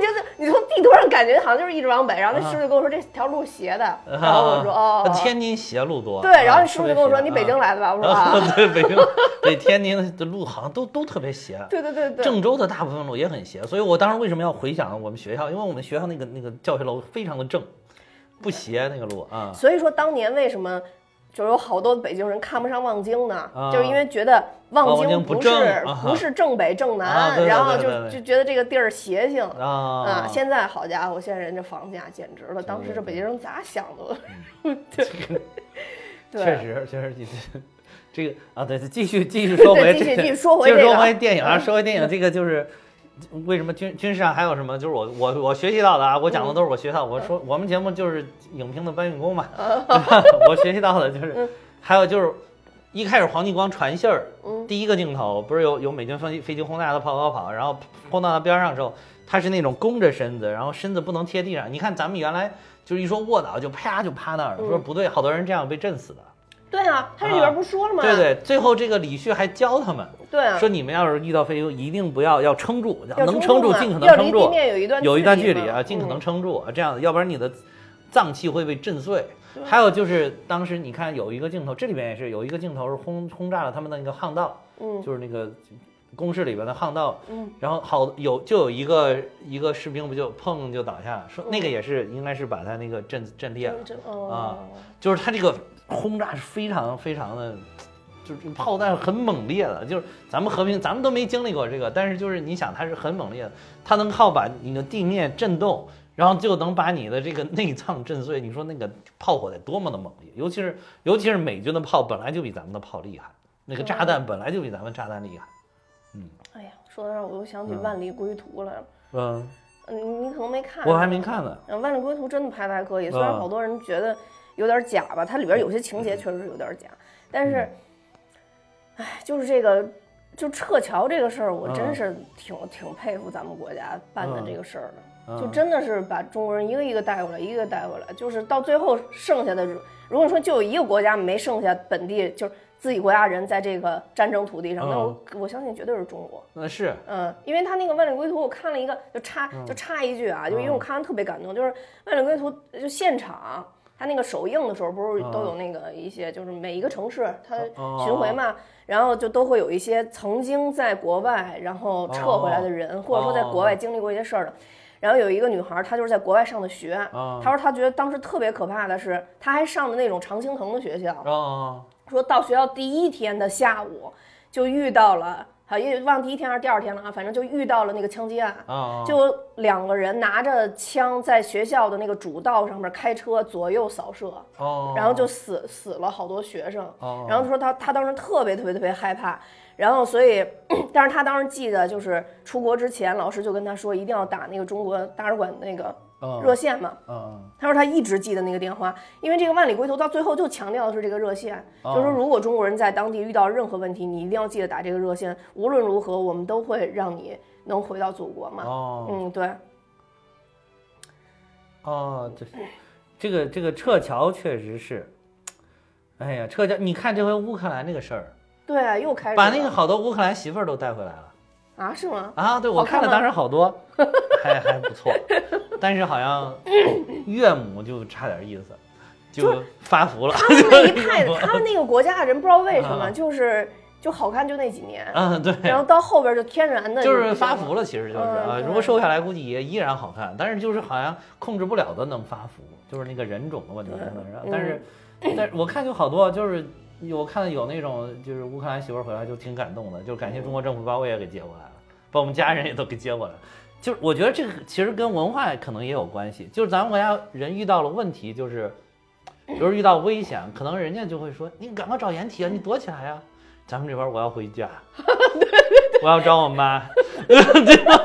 就是你从地图上感觉好像就是一直往北，然后那师傅就跟我说这条路斜的。然后我说哦，天津斜路多。对，然后那师傅就跟我说你北京来的吧？我说啊，对，北京对天津的路好像都都特别斜。对对对对。郑州的大部分路也很斜，所以我当时为什么要回想我们学校？因为我们学校那个那个教学楼非常的正，不斜那个路啊。所以说当年为什么？就有好多北京人看不上望京呢，就是因为觉得望京不是不是正北正南，然后就就觉得这个地儿邪性啊。现在好家伙，现在人家房价简直了，当时这北京人咋想的？对，确实确实你，这个啊，对，继续继续说回，继续继续说回这个，说回电影啊，说回电影，这个就是。为什么军军事上还有什么？就是我我我学习到的啊，我讲的都是我学到。我说我们节目就是影评的搬运工嘛，我学习到的就是，还有就是一开始黄继光传信儿，第一个镜头不是有有美军飞机飞机轰炸的跑跑跑，然后轰到他边上的时候，他是那种弓着身子，然后身子不能贴地上。你看咱们原来就是一说卧倒就啪就趴那儿，说不对，好多人这样被震死的。对啊，他这里边不说了吗？对对，最后这个李旭还教他们，对啊，说你们要是遇到飞鹰，一定不要要撑住，能撑住尽可能撑住，地面有一段有一段距离啊，尽可能撑住，这样子，要不然你的脏器会被震碎。还有就是当时你看有一个镜头，这里边也是有一个镜头是轰轰炸了他们的那个巷道，嗯，就是那个工事里边的巷道，嗯，然后好有就有一个一个士兵不就砰就倒下，说那个也是应该是把他那个震震裂了。啊，就是他这个。轰炸是非常非常的，就是炮弹很猛烈的，就是咱们和平咱们都没经历过这个，但是就是你想它是很猛烈的，它能靠把你的地面震动，然后就能把你的这个内脏震碎。你说那个炮火得多么的猛烈，尤其是尤其是美军的炮本来就比咱们的炮厉害，那个炸弹本来就比咱们炸弹厉害。嗯，哎呀，说到这儿我又想起《万里归途》来了。嗯，你你可能没看，我还没看呢。《万里归途》真的拍的还可以，虽然好多人觉得。有点假吧，它里边有些情节确实是有点假，但是，哎，就是这个，就撤侨这个事儿，我真是挺挺佩服咱们国家办的这个事儿的，就真的是把中国人一个一个带过来，一个带过来，就是到最后剩下的，如果说就有一个国家没剩下本地，就是自己国家人在这个战争土地上，那我我相信绝对是中国。那是，嗯，因为他那个万里归途，我看了一个，就插就插一句啊，就因为我看完特别感动，就是万里归途就现场。他那个首映的时候，不是都有那个一些，就是每一个城市他巡回嘛，然后就都会有一些曾经在国外然后撤回来的人，或者说在国外经历过一些事儿的。然后有一个女孩，她就是在国外上的学，她说她觉得当时特别可怕的是，她还上的那种常青藤的学校，说到学校第一天的下午就遇到了。啊，也忘第一天还是第二天了啊，反正就遇到了那个枪击案，就两个人拿着枪在学校的那个主道上面开车左右扫射，然后就死死了好多学生，然后他说他他当时特别特别特别害怕，然后所以，但是他当时记得就是出国之前老师就跟他说一定要打那个中国大使馆那个。热线嘛，嗯他说他一直记得那个电话，因为这个万里归途到最后就强调的是这个热线，就是说如果中国人在当地遇到任何问题，你一定要记得打这个热线，无论如何我们都会让你能回到祖国嘛。哦，嗯，对。哦，这这个这个撤侨确实是，哎呀，撤侨，你看这回乌克兰那个事儿，对啊，又开始把那个好多乌克兰媳妇儿都带回来了。啊，是吗？啊，对，我看了，当时好多，还还不错，但是好像岳母就差点意思，就发福了。他们那一派，他们那个国家的人不知道为什么，就是就好看就那几年，嗯，对，然后到后边就天然的，就是发福了，其实就是啊，如果瘦下来估计也依然好看，但是就是好像控制不了的能发福，就是那个人种的问题，但是，但是我看就好多就是。我看到有那种就是乌克兰媳妇回来就挺感动的，就感谢中国政府把我也给接过来了，把我们家人也都给接过来了。就是我觉得这个其实跟文化可能也有关系，就是咱们国家人遇到了问题，就是比如遇到危险，可能人家就会说你赶快找掩体啊，你躲起来呀。咱们这边我要回家，我要找我妈 对吧？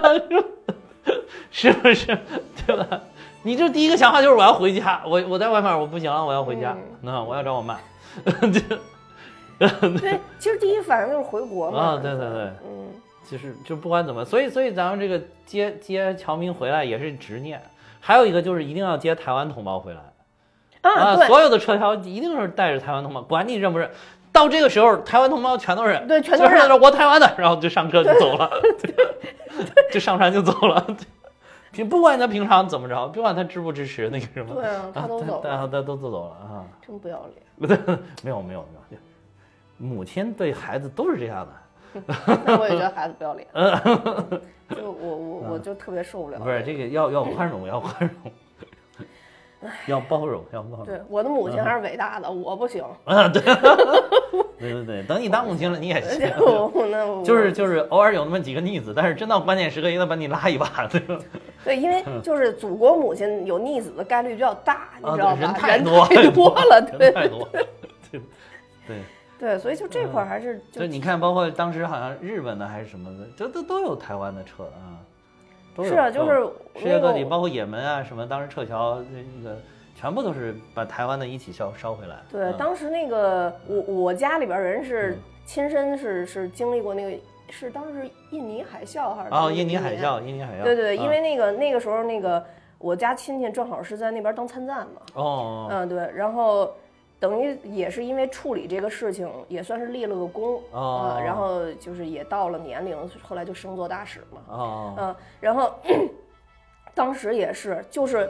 是不是？对吧？你就第一个想法就是我要回家，我我在外面我不行了，我要回家，那我要找我妈。对，其实第一反应就是回国嘛。啊，对对对，嗯，就是就不管怎么，所以所以咱们这个接接侨民回来也是执念，还有一个就是一定要接台湾同胞回来啊，所有的车条一定是带着台湾同胞，管你认不认。到这个时候，台湾同胞全都是对，全都是我台湾的，然后就上车就走了，就上船就走了。平不管他平常怎么着，不管他支不支持那个什么，对啊，他都走，他他都走走了啊，真不要脸。没有没有没有，母亲对孩子都是这样的。我也觉得孩子不要脸。就我我我就特别受不了。不是这个要要宽容要宽容。要包容，要包容。对，我的母亲还是伟大的，我不行。啊，对，对对对，等你当母亲了，你也行。那就是就是偶尔有那么几个逆子，但是真到关键时刻，也得把你拉一把，对吧？对，因为就是祖国母亲有逆子的概率比较大，你知道吧？人太多太多了，对，太多。对 对对，所以就这块还是就你看，包括当时好像日本的还是什么的，这都都有台湾的车啊。是啊，就是世界各地，包括也门啊什么，当时撤侨那个全部都是把台湾的一起烧烧回来。对，当时那个我我家里边人是亲身是是经历过那个，是当时印尼海啸还是？哦，印尼海啸，印尼海啸。对对，因为那个那个时候那个我家亲戚正好是在那边当参赞嘛。哦。嗯，对，然后。等于也是因为处理这个事情，也算是立了个功啊。然后就是也到了年龄，后来就升做大使嘛。啊，嗯，然后 当时也是，就是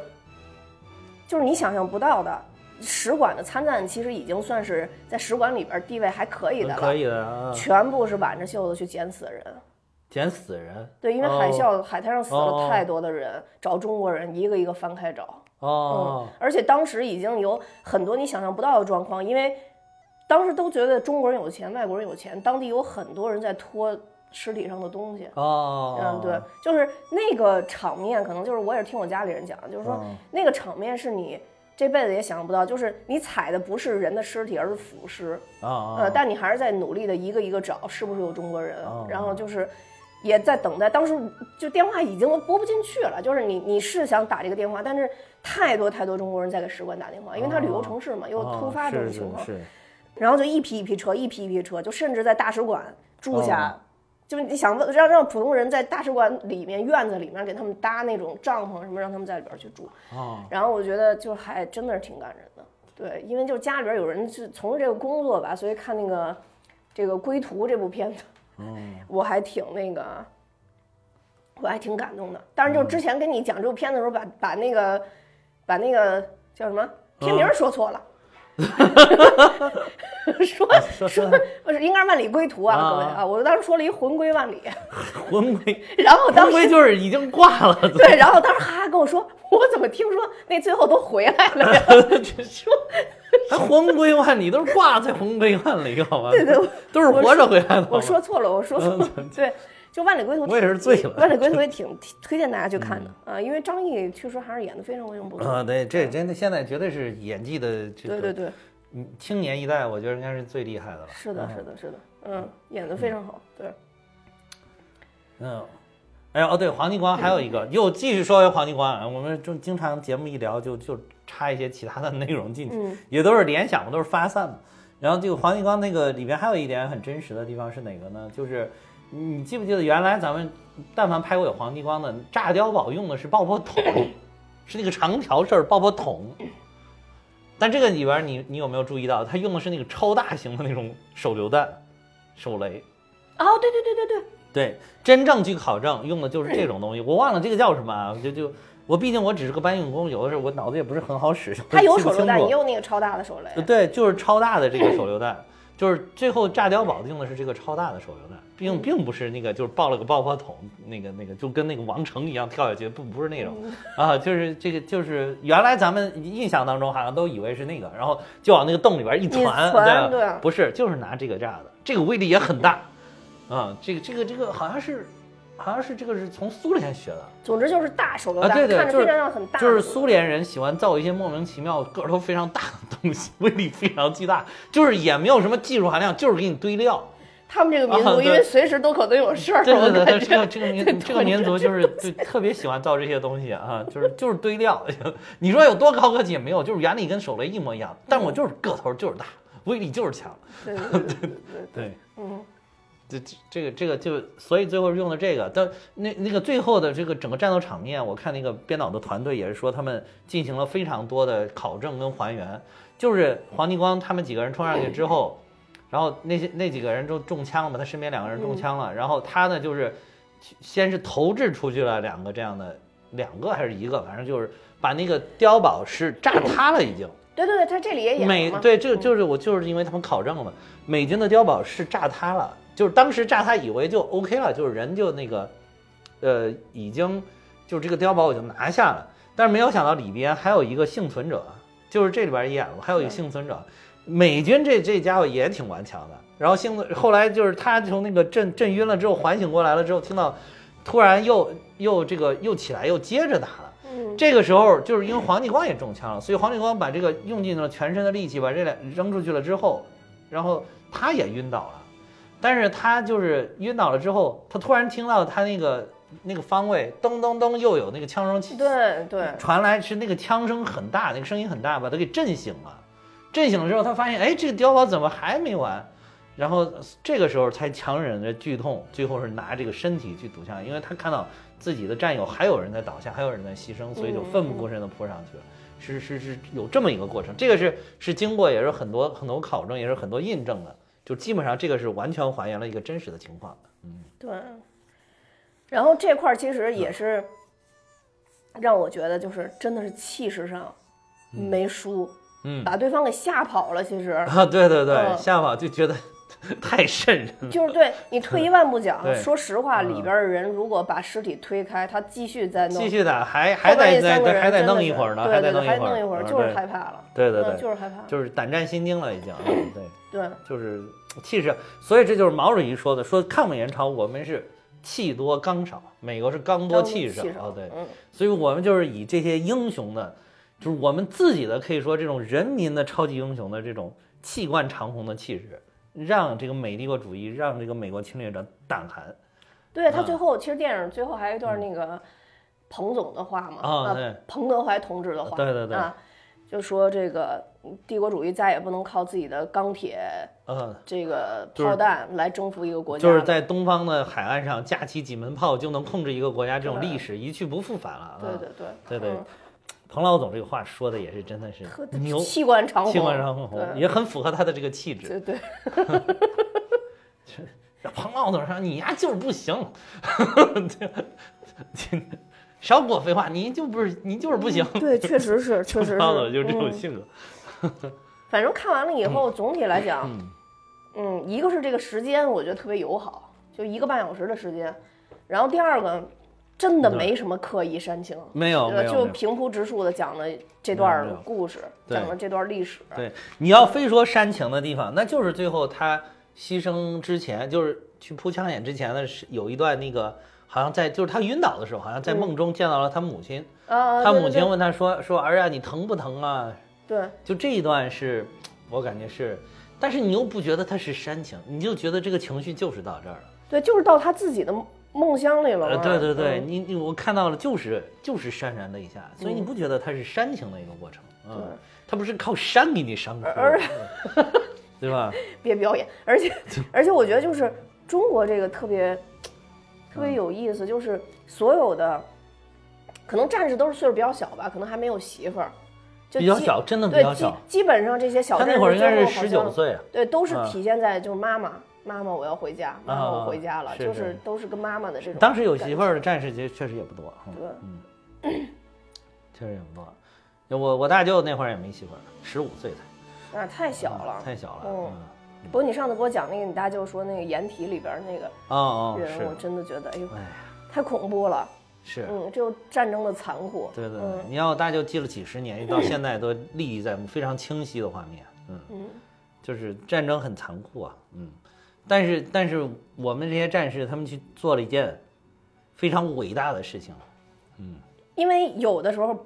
就是你想象不到的，使馆的参赞其实已经算是在使馆里边地位还可以的了。可以的，全部是挽着袖子去捡死人。捡死人？对，因为海啸，海滩上死了太多的人，找中国人一个一个翻开找。哦，而且当时已经有很多你想象不到的状况，因为当时都觉得中国人有钱，外国人有钱，当地有很多人在拖尸体上的东西。哦，嗯，对，就是那个场面，可能就是我也是听我家里人讲，就是说那个场面是你这辈子也想象不到，就是你踩的不是人的尸体，而是腐尸。啊呃，但你还是在努力的一个一个找，是不是有中国人？然后就是。也在等待，当时就电话已经拨不进去了。就是你你是想打这个电话，但是太多太多中国人在给使馆打电话，因为它旅游城市嘛，又突发这种情况，然后就一批一批车，一批一批车，就甚至在大使馆住下，就你想问让让普通人在大使馆里面院子里面给他们搭那种帐篷什么，让他们在里边去住。然后我觉得就还真的是挺感人的，对，因为就家里边有人是从事这个工作吧，所以看那个这个《归途》这部片子。嗯，我还挺那个，我还挺感动的。但是就之前跟你讲这部片子的时候，把把那个把那个叫什么片名说错了，说说不是应该是万里归途啊，各位啊，我当时说了一魂归万里，魂归，然后当时就是已经挂了，对，然后当时哈哈跟我说，我怎么听说那最后都回来了呀？说。还魂归万里，都是挂在魂归万里，好吧？对对，都是活着回来的。我说错了，我说错了。对，就《万里归途》，我也是醉了。《万里归途》也挺推荐大家去看的啊，因为张译确实还是演的非常非常不错啊。对，这真的现在绝对是演技的这个，对对对，嗯，青年一代我觉得应该是最厉害的了。是的，是的，是的，嗯，演的非常好，对。嗯，哎呀，哦，对，黄继光还有一个，又继续说回黄继光，我们就经常节目一聊就就。插一些其他的 内容进去，也都是联想，都是发散的。然后这个黄继光那个里边还有一点很真实的地方是哪个呢？就是你记不记得原来咱们但凡拍过有黄继光的炸碉堡用的是爆破筒，是那个长条式爆破筒。但这个里边你你有没有注意到，他用的是那个超大型的那种手榴弹、手雷？哦，对对对对对对，真正去考证用的就是这种东西。我忘了这个叫什么，就就。我毕竟我只是个搬运工，有的时候我脑子也不是很好使。他有手榴弹，也有那个超大的手雷。对，就是超大的这个手榴弹，就是最后炸碉堡用的是这个超大的手榴弹，并并不是那个就是爆了个爆破筒，那个那个就跟那个王成一样跳下去，不不是那种。啊，就是这个就是原来咱们印象当中好像都以为是那个，然后就往那个洞里边一传，对，不是，就是拿这个炸的，这个威力也很大。啊，这个这个这个好像是。好像是这个是从苏联学的，总之就是大手榴弹，看着非常像很大。就是苏联人喜欢造一些莫名其妙、个头非常大的东西，威力非常巨大，就是也没有什么技术含量，就是给你堆料。他们这个民族因为随时都可能有事儿，对对对，这个这个民 这个民族就是就特别喜欢造这些东西啊，就是就是堆料。你说有多高科技也没有，就是原理跟手雷一模一样，但我就是个头就是大，威力就是强。对对对对 对，嗯。这这个这个就所以最后用的这个，但那那个最后的这个整个战斗场面，我看那个编导的团队也是说，他们进行了非常多的考证跟还原，就是黄继光他们几个人冲上去之后，然后那些那几个人都中枪了，他身边两个人中枪了，然后他呢就是先是投掷出去了两个这样的两个还是一个，反正就是把那个碉堡是炸塌了已经。对对对，他这里也演美对，这就是我就是因为他们考证了，美军的碉堡是炸塌了。就是当时炸他以为就 OK 了，就是人就那个，呃，已经就是这个碉堡我就拿下了，但是没有想到里边还有一个幸存者，就是这里边演了，还有一个幸存者，美军这这家伙也挺顽强的。然后幸存后来就是他从那个震震晕了之后缓醒过来了之后，听到突然又又这个又起来又接着打了。这个时候就是因为黄继光也中枪了，所以黄继光把这个用尽了全身的力气把这俩扔出去了之后，然后他也晕倒了。但是他就是晕倒了之后，他突然听到他那个那个方位噔噔噔又有那个枪声起，对对，传来是那个枪声很大，那个声音很大，把他给震醒了。震醒了之后，他发现哎，这个碉堡怎么还没完？然后这个时候才强忍着剧痛，最后是拿这个身体去堵枪，因为他看到自己的战友还有人在倒下，还有人在牺牲，所以就奋不顾身的扑上去了。是是是有这么一个过程，这个是是经过也是很多很多考证，也是很多印证的。就基本上这个是完全还原了一个真实的情况，嗯，对。然后这块其实也是让我觉得，就是真的是气势上没输，嗯，把对方给吓跑了。其实啊，对对对，吓跑就觉得 太瘆人了。就是对你退一万步讲，说实话，里边的人如果把尸体推开，他继续再弄，继续打，还还得再还得弄一会儿呢，还得弄一会儿，就是害怕了。对对对，就是害怕，就是胆战心惊了，已经。对对，就是气势。所以这就是毛主席说的，说抗美援朝我们是气多刚少，美国是刚多气少。对，所以我们就是以这些英雄的，就是我们自己的可以说这种人民的超级英雄的这种气贯长虹的气势，让这个美帝国主义，让这个美国侵略者胆寒。对他最后，其实电影最后还有一段那个彭总的话嘛，彭德怀同志的话，对对对。就说这个帝国主义再也不能靠自己的钢铁，嗯，这个炮弹来征服一个国家，就是在东方的海岸上架起几门炮就能控制一个国家，这种历史一去不复返了。对对对对对，彭老总这个话说的也是真的是牛，气贯长虹，气贯长虹，也很符合他的这个气质。对对，彭老总说你呀就是不行。少跟我废话，你就不是你就是不行。对，确实是，确实是，彭老总就是这种性格。反正看完了以后，总体来讲，嗯，一个是这个时间，我觉得特别友好，就一个半小时的时间。然后第二个，真的没什么刻意煽情，没有，就平铺直述的讲了这段故事，讲了这段历史。对，你要非说煽情的地方，那就是最后他牺牲之前，就是去扑枪眼之前的是有一段那个。好像在就是他晕倒的时候，好像在梦中见到了他母亲。啊，他母亲问他说：“说儿啊，你疼不疼啊？”对，就这一段是，我感觉是，但是你又不觉得他是煽情，你就觉得这个情绪就是到这儿了。对，就是到他自己的梦乡里了。对对对，你你我看到了，就是就是潸然了一下，所以你不觉得它是煽情的一个过程？嗯，它不是靠煽给你伤哭，对吧？别表演，而且而且我觉得就是中国这个特别。特别有意思，就是所有的可能战士都是岁数比较小吧，可能还没有媳妇儿，就比较小，真的比较小。基本上这些小他那会儿应该是十九岁，对，都是体现在就是妈妈，妈妈我要回家，妈妈我回家了，就是都是跟妈妈的这种。当时有媳妇儿的战士其实确实也不多，对，嗯，确实也不多。我我大舅那会儿也没媳妇儿，十五岁才，啊，太小了，太小了，嗯。不过你上次给我讲那个，你大舅说那个掩体里边那个人，我真的觉得，哎呦，哎太恐怖了。是，嗯，就战争的残酷。对对对，你要我大舅记了几十年，到现在都历历在目，非常清晰的画面。嗯嗯，就是战争很残酷啊。嗯，但是但是我们这些战士，他们去做了一件非常伟大的事情。嗯，因为有的时候。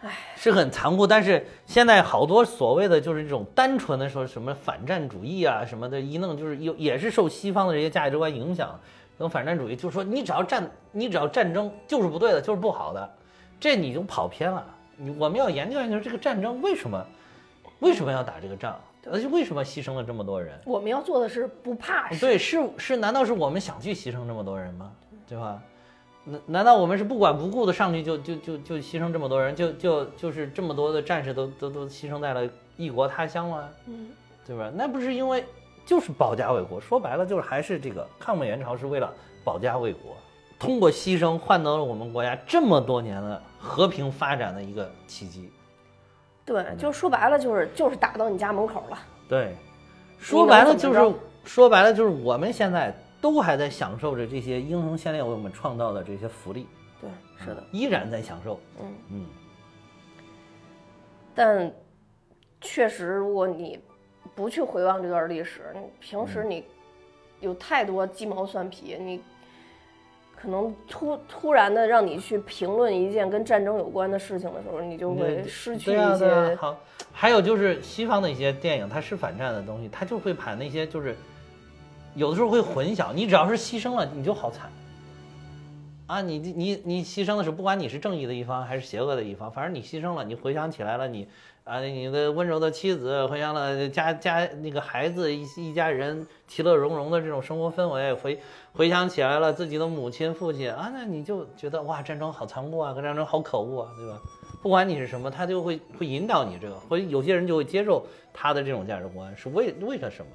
唉，是很残酷，但是现在好多所谓的就是这种单纯的说什么反战主义啊什么的，一弄就是有也是受西方的这些价值观影响，那种反战主义就是说你只要战，你只要战争就是不对的，就是不好的，这你就跑偏了。你我们要研究研究这个战争为什么为什么要打这个仗？而且，为什么牺牲了这么多人？我们要做的是不怕死。对，是是，难道是我们想去牺牲这么多人吗？对吧？难难道我们是不管不顾的上去就就就就牺牲这么多人，就就就是这么多的战士都都都牺牲在了异国他乡吗？嗯，对吧？那不是因为就是保家卫国，说白了就是还是这个抗美援朝是为了保家卫国，通过牺牲换得了我们国家这么多年的和平发展的一个奇迹。对，就说白了就是就是打到你家门口了。对，说白了就是说白了就是我们现在。都还在享受着这些英雄先烈为我们创造的这些福利，对，是的，依然在享受。嗯嗯。但确实，如果你不去回望这段历史，你平时你有太多鸡毛蒜皮，你可能突突然的让你去评论一件跟战争有关的事情的时候，你就会失去一些。好，还有就是西方的一些电影，它是反战的东西，它就会把那些就是。有的时候会混淆，你只要是牺牲了，你就好惨，啊，你你你牺牲的时候，不管你是正义的一方还是邪恶的一方，反正你牺牲了，你回想起来了，你啊，你的温柔的妻子，回想了家家那个孩子一一家人其乐融融的这种生活氛围，回回想起来了自己的母亲父亲啊，那你就觉得哇，战争好残酷啊，跟战争好可恶啊，对吧？不管你是什么，他就会会引导你这个，会有些人就会接受他的这种价值观，是为为了什么？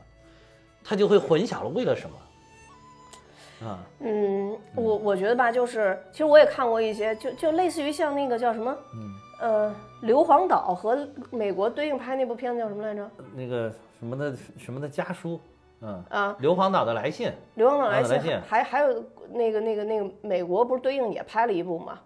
他就会混淆了，为了什么？啊，嗯，我我觉得吧，就是其实我也看过一些，就就类似于像那个叫什么，嗯，呃，硫磺岛和美国对应拍那部片子叫什么来着？那个什么的什么的家书，嗯啊，硫磺岛的来信，硫磺岛来信，还还有那个那个那个美国不是对应也拍了一部吗？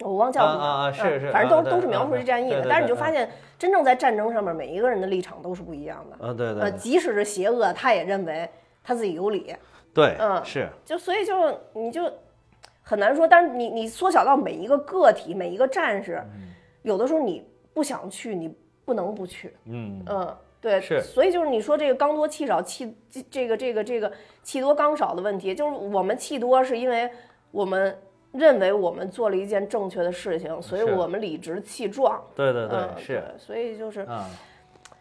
我忘叫什么啊啊是是，反正都都是描述这战役的，但是你就发现，真正在战争上面，每一个人的立场都是不一样的。啊对对。呃，即使是邪恶，他也认为他自己有理。对，嗯是。就所以就你就很难说，但是你你缩小到每一个个体，每一个战士，有的时候你不想去，你不能不去。嗯嗯，对。是。所以就是你说这个刚多气少，气这个这个这个气多刚少的问题，就是我们气多是因为我们。认为我们做了一件正确的事情，所以我们理直气壮。对对对，是。所以就是，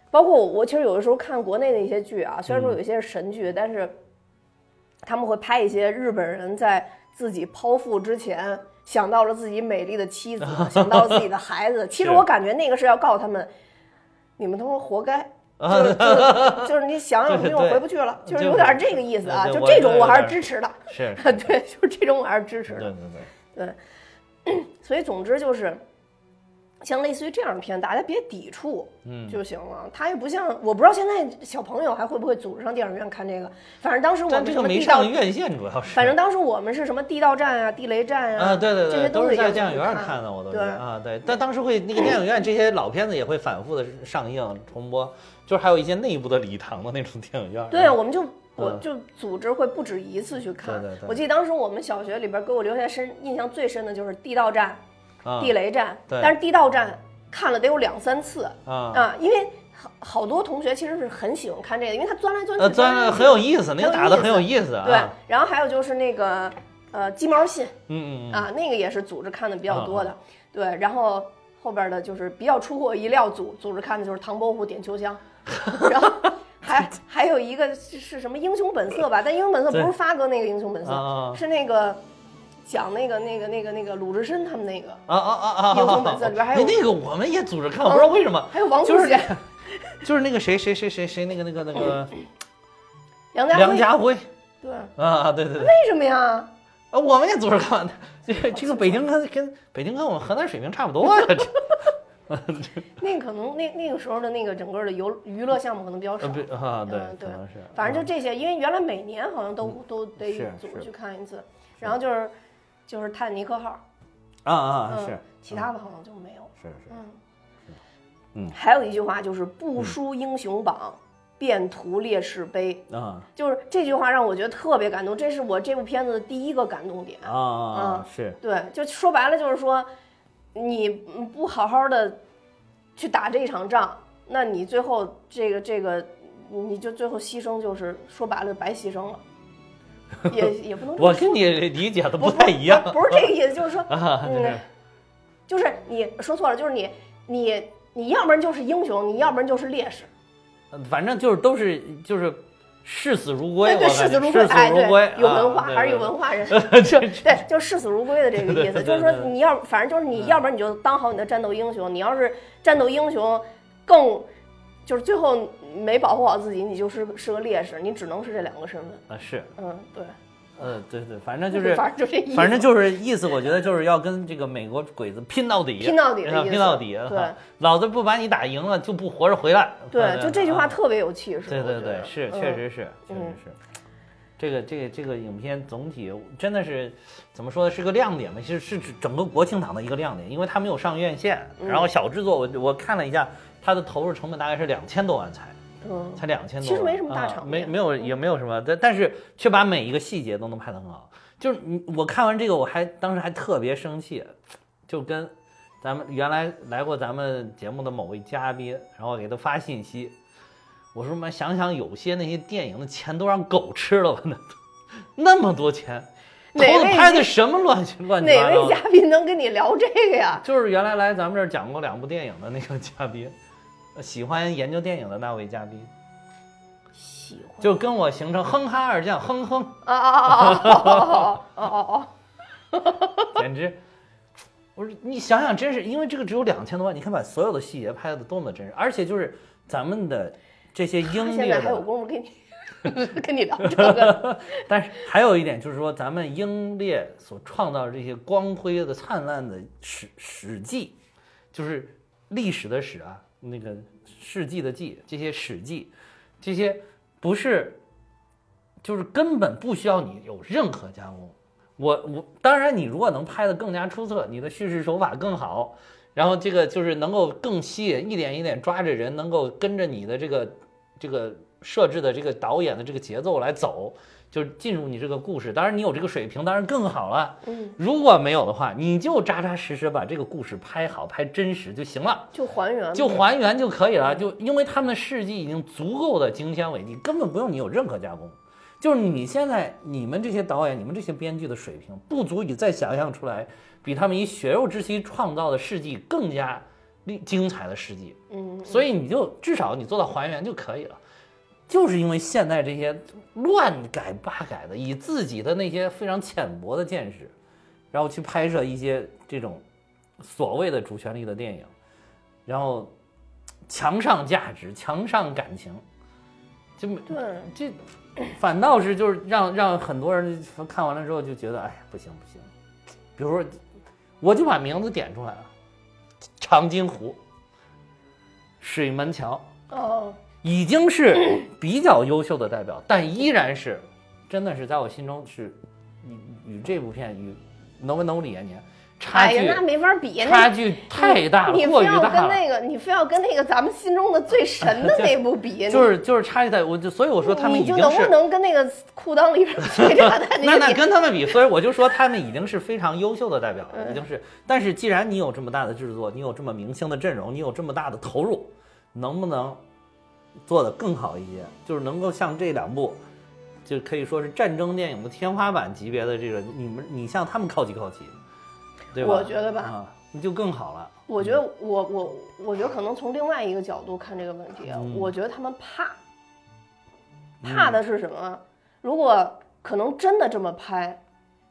包括我，我其实有的时候看国内的一些剧啊，虽然说有一些是神剧，但是他们会拍一些日本人在自己剖腹之前想到了自己美丽的妻子，想到了自己的孩子。其实我感觉那个是要告诉他们，你们他妈活该。就是 就是你想想，我回不去了，就是有点这个意思啊。就这种我还是支持的。是，对，就是这种我还是支持的。对对对。对，所以总之就是。像类似于这样的片，大家别抵触，嗯，就行了。他也不像，我不知道现在小朋友还会不会组织上电影院看这个。反正当时我们什么没上院线，主要是。反正当时我们是什么地道战啊、地雷战啊，对对对，这些都是在电影院看的，我都是啊，对。但当时会那个电影院这些老片子也会反复的上映重播，就是还有一些内部的礼堂的那种电影院。对，我们就我就组织会不止一次去看。我记得当时我们小学里边给我留下深印象最深的就是地道战、地雷战，但是地道战。看了得有两三次啊啊！因为好好多同学其实是很喜欢看这个，因为他钻来钻去，钻很有意思，那个打的很有意思啊。对，然后还有就是那个呃鸡毛信，嗯嗯啊，那个也是组织看的比较多的。对，然后后边的就是比较出乎我意料，组组织看的就是唐伯虎点秋香，然后还还有一个是什么英雄本色吧？但英雄本色不是发哥那个英雄本色，是那个。讲那个那个那个那个鲁智深他们那个啊啊啊啊！英雄本色里边还有那个我们也组织看，我不知道为什么。还有王祖贤，就是那个谁谁谁谁谁那个那个那个梁家梁家辉。对啊对对对。为什么呀？啊，我们也组织看，这这个北京跟跟北京跟我们河南水平差不多呀。这那可能那那个时候的那个整个的游娱乐项目可能比较少啊，对对是。反正就这些，因为原来每年好像都都得组织去看一次，然后就是。就是泰坦尼克号，啊啊是，其他的好像就没有。是是，嗯嗯，还有一句话就是“不输英雄榜，便图烈士碑”。啊，就是这句话让我觉得特别感动，这是我这部片子的第一个感动点。啊啊是，对，就说白了就是说，你不好好的去打这场仗，那你最后这个这个，你就最后牺牲就是说白了白牺牲了。也也不能，我跟你理解的不太一样，不是这个意思，就是说，嗯，就是你说错了，就是你你你要不然就是英雄，你要不然就是烈士，反正就是都是就是视死如归，对视死如归，哎，对，有文化还是有文化人，对，就视死如归的这个意思，就是说你要反正就是你要不然你就当好你的战斗英雄，你要是战斗英雄更就是最后没保护好自己，你就是是个烈士，你只能是这两个身份啊，是，嗯，对。呃，对对，反正 就是，反正就这意思，反正就是意思。我觉得就是要跟这个美国鬼子拼到底，拼到底，拼到底。对，老子不把你打赢了，就不活着回来。对，就这句话特别有气势。对对对，是，确实是，确实是。这个这个这个影片总体真的是怎么说呢？是个亮点吧？其实是整个国庆档的一个亮点，因为它没有上院线，然后小制作。我我看了一下，它的投入成本大概是两千多万才。嗯，才两千多万，其实没什么大场面，没没有也没有什么，但但是却把每一个细节都能拍得很好。就是你我看完这个，我还当时还特别生气，就跟咱们原来来过咱们节目的某位嘉宾，然后给他发信息，我说妈，想想有些那些电影的钱都让狗吃了吧？那那么多钱，投的拍的什么乱七乱七八糟？哪位嘉宾能跟你聊这个呀？就是原来来咱们这儿讲过两部电影的那个嘉宾。喜欢研究电影的那位嘉宾，喜欢就跟我形成哼哈二将，哼哼啊啊啊啊啊啊！简直，我说你想想，真是因为这个只有两千多万，你看把所有的细节拍的多么真实，而且就是咱们的这些英烈，还有功夫跟你 跟你聊这个。但是还有一点就是说，咱们英烈所创造的这些光辉的、灿烂的史史记，就是历史的史啊。那个世纪的纪，这些史记，这些不是，就是根本不需要你有任何加工。我我当然，你如果能拍得更加出色，你的叙事手法更好，然后这个就是能够更吸引，一点一点抓着人，能够跟着你的这个这个设置的这个导演的这个节奏来走。就是进入你这个故事，当然你有这个水平，当然更好了。嗯，如果没有的话，你就扎扎实实把这个故事拍好、拍真实就行了，就还原，就还原就可以了。就因为他们的事迹已经足够的惊天伟地，根本不用你有任何加工。就是你现在你们这些导演、你们这些编剧的水平，不足以再想象出来比他们以血肉之躯创造的事迹更加精彩的事迹。嗯，所以你就至少你做到还原就可以了。就是因为现在这些乱改八改的，以自己的那些非常浅薄的见识，然后去拍摄一些这种所谓的主旋律的电影，然后强上价值、强上感情，就对这反倒是就是让让很多人看完了之后就觉得，哎呀，不行不行。比如说，我就把名字点出来了：长津湖、水门桥。哦。已经是比较优秀的代表，但依然是，真的是在我心中是与与这部片与《No No 里年》差距，那没法比，差距太大了，过于大了。你非要跟那个，你非要跟那个咱们心中的最神的 那部比，就是就是差距太，我就所以我说他们已经是能不能跟那个 裤裆里边 那那跟他们比，所以我就说他们已经是非常优秀的代表了，已经是。但是既然你有这么大的制作，你有这么明星的阵容，你有这么大的投入，能不能？做的更好一些，就是能够像这两部，就可以说是战争电影的天花板级别的这个，你们你向他们靠齐靠齐，对吧？我觉得吧，啊，你就更好了。我觉得我我我觉得可能从另外一个角度看这个问题，我觉得他们怕，怕的是什么？如果可能真的这么拍。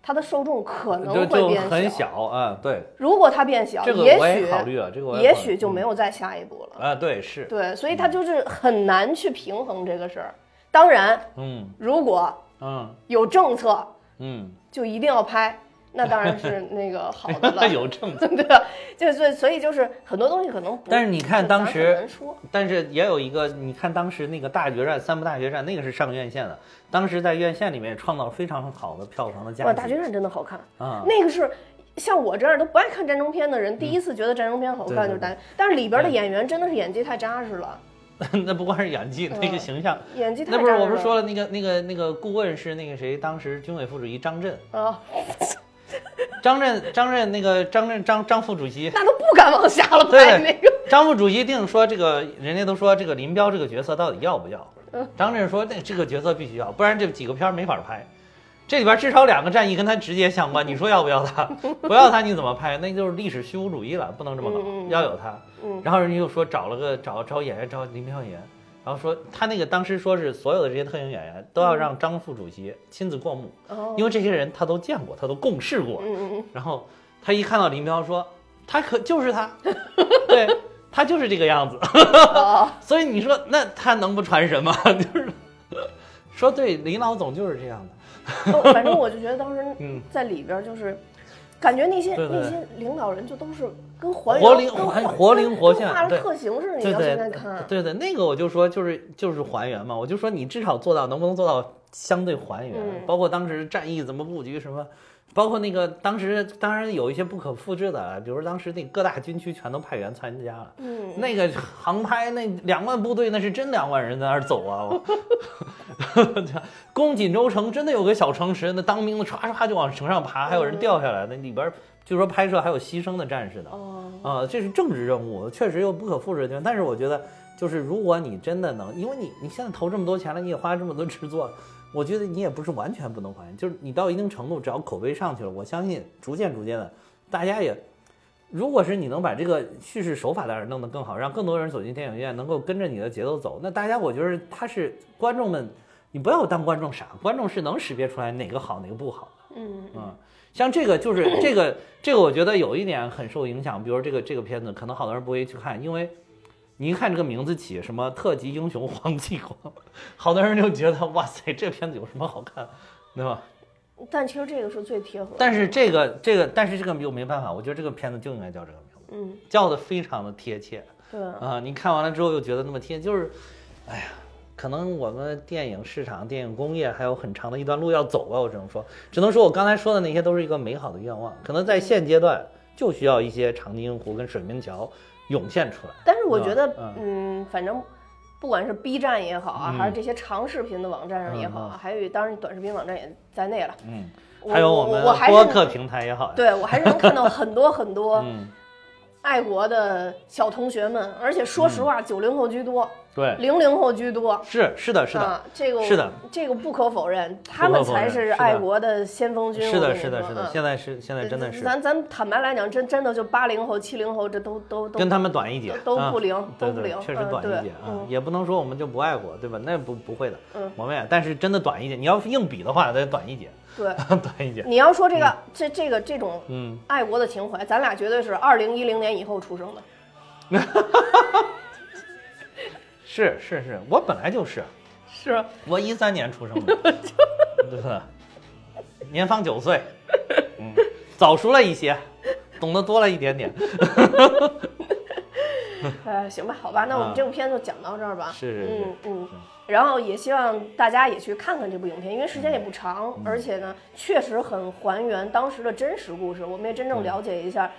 它的受众可能会变小，很小啊，对。如果它变小，这个我也考虑了，这个也许就没有再下一步了啊。对，是对，所以它就是很难去平衡这个事儿。当然，嗯，如果嗯有政策，嗯，就一定要拍。那当然是那个好的了，有政策，对吧？就所以所以就是很多东西可能，但是你看当时，但是也有一个，你看当时那个大决战三部大决战，那个是上院线的，当时在院线里面创造了非常好的票房的价。哇，大决战真的好看啊！那个是像我这样都不爱看战争片的人，第一次觉得战争片好看就是大，但是里边的演员真的是演技太扎实了。那不光是演技，那个形象，演技太那不是我不是说了那个那个那个顾问是那个谁，当时军委副主席张震啊。张震，张震那个张震张张副主席，那都不敢往下了拍那个。张副主席定说这个，人家都说这个林彪这个角色到底要不要？张震说那这个角色必须要，不然这几个片没法拍。这里边至少两个战役跟他直接相关，你说要不要他？不要他你怎么拍？那就是历史虚无主义了，不能这么搞，要有他。然后人家又说找了个找找演员找林彪演员，然后说他那个当时说是所有的这些特型演员都要让张副主席亲自过目，因为这些人他都见过，他都共事过。然后他一看到林彪说，他可就是他，对他就是这个样子。所以你说那他能不传神吗？就是说对，林老总就是这样的。反正我就觉得当时在里边就是。感觉那些那些领导人就都是跟还原、活灵活活灵活现，画特型似的。你要现在看，对对，那个我就说就是就是还原嘛，我就说你至少做到能不能做到相对还原，包括当时战役怎么布局什么。包括那个当时，当然有一些不可复制的，比如当时那各大军区全都派员参加了，嗯，那个航拍那两万部队，那是真两万人在那儿走啊！攻锦州城真的有个小城池，那当兵的唰唰就往城上爬，还有人掉下来，那里边据说拍摄还有牺牲的战士的，哦，啊，这是政治任务，确实有不可复制的地方。但是我觉得，就是如果你真的能，因为你你现在投这么多钱了，你也花这么多制作。我觉得你也不是完全不能还原，就是你到一定程度，只要口碑上去了，我相信逐渐逐渐的，大家也，如果是你能把这个叙事手法当然弄得更好，让更多人走进电影院，能够跟着你的节奏走，那大家我觉得他是观众们，你不要当观众傻，观众是能识别出来哪个好哪个不好的。嗯嗯，像这个就是这个这个，我觉得有一点很受影响，比如这个这个片子，可能好多人不会去看，因为。你一看这个名字起什么特级英雄黄继光，好多人就觉得哇塞，这片子有什么好看，对吧？但其实这个是最贴合。但是这个这个，但是这个又没办法，我觉得这个片子就应该叫这个名字，嗯，叫的非常的贴切。对啊，你看完了之后又觉得那么贴，就是，哎呀，可能我们电影市场、电影工业还有很长的一段路要走吧，我只能说，只能说我刚才说的那些都是一个美好的愿望，可能在现阶段就需要一些长津湖跟水门桥。涌现出来，但是我觉得，嗯，反正不管是 B 站也好啊，还是这些长视频的网站上也好啊，还有当然短视频网站也在内了，嗯，还有我们播客平台也好，对我还是能看到很多很多。爱国的小同学们，而且说实话，九零后居多，对，零零后居多，是是的，是的，这个是的，这个不可否认，他们才是爱国的先锋军。是的，是的，是的，现在是现在真的是。咱咱坦白来讲，真真的就八零后、七零后，这都都都跟他们短一截，都不灵，都不灵，确实短一截啊，也不能说我们就不爱国，对吧？那不不会的，嗯，我们也，但是真的短一截，你要硬比的话，得短一截。对，短一截。你要说这个这这个这种嗯爱国的情怀，咱俩绝对是二零一零年以后出生的。是是是，我本来就是，是我一三年出生的 对吧？年方九岁，嗯，早熟了一些，懂得多了一点点。呃，行吧，好吧，那我们这部片就讲到这儿吧。是，嗯嗯。然后也希望大家也去看看这部影片，因为时间也不长，而且呢，确实很还原当时的真实故事，我们也真正了解一下。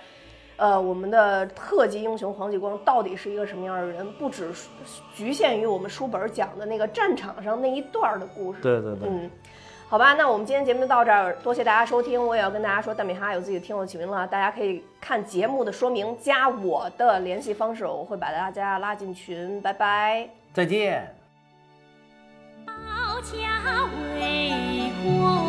呃，我们的特级英雄黄继光到底是一个什么样的人？不只局限于我们书本讲的那个战场上那一段的故事。对对对。嗯，好吧，那我们今天节目就到这儿，多谢大家收听。我也要跟大家说，大米哈有自己的听友群了，大家可以看节目的说明，加我的联系方式，我会把大家拉进群。拜拜，再见。保家卫国。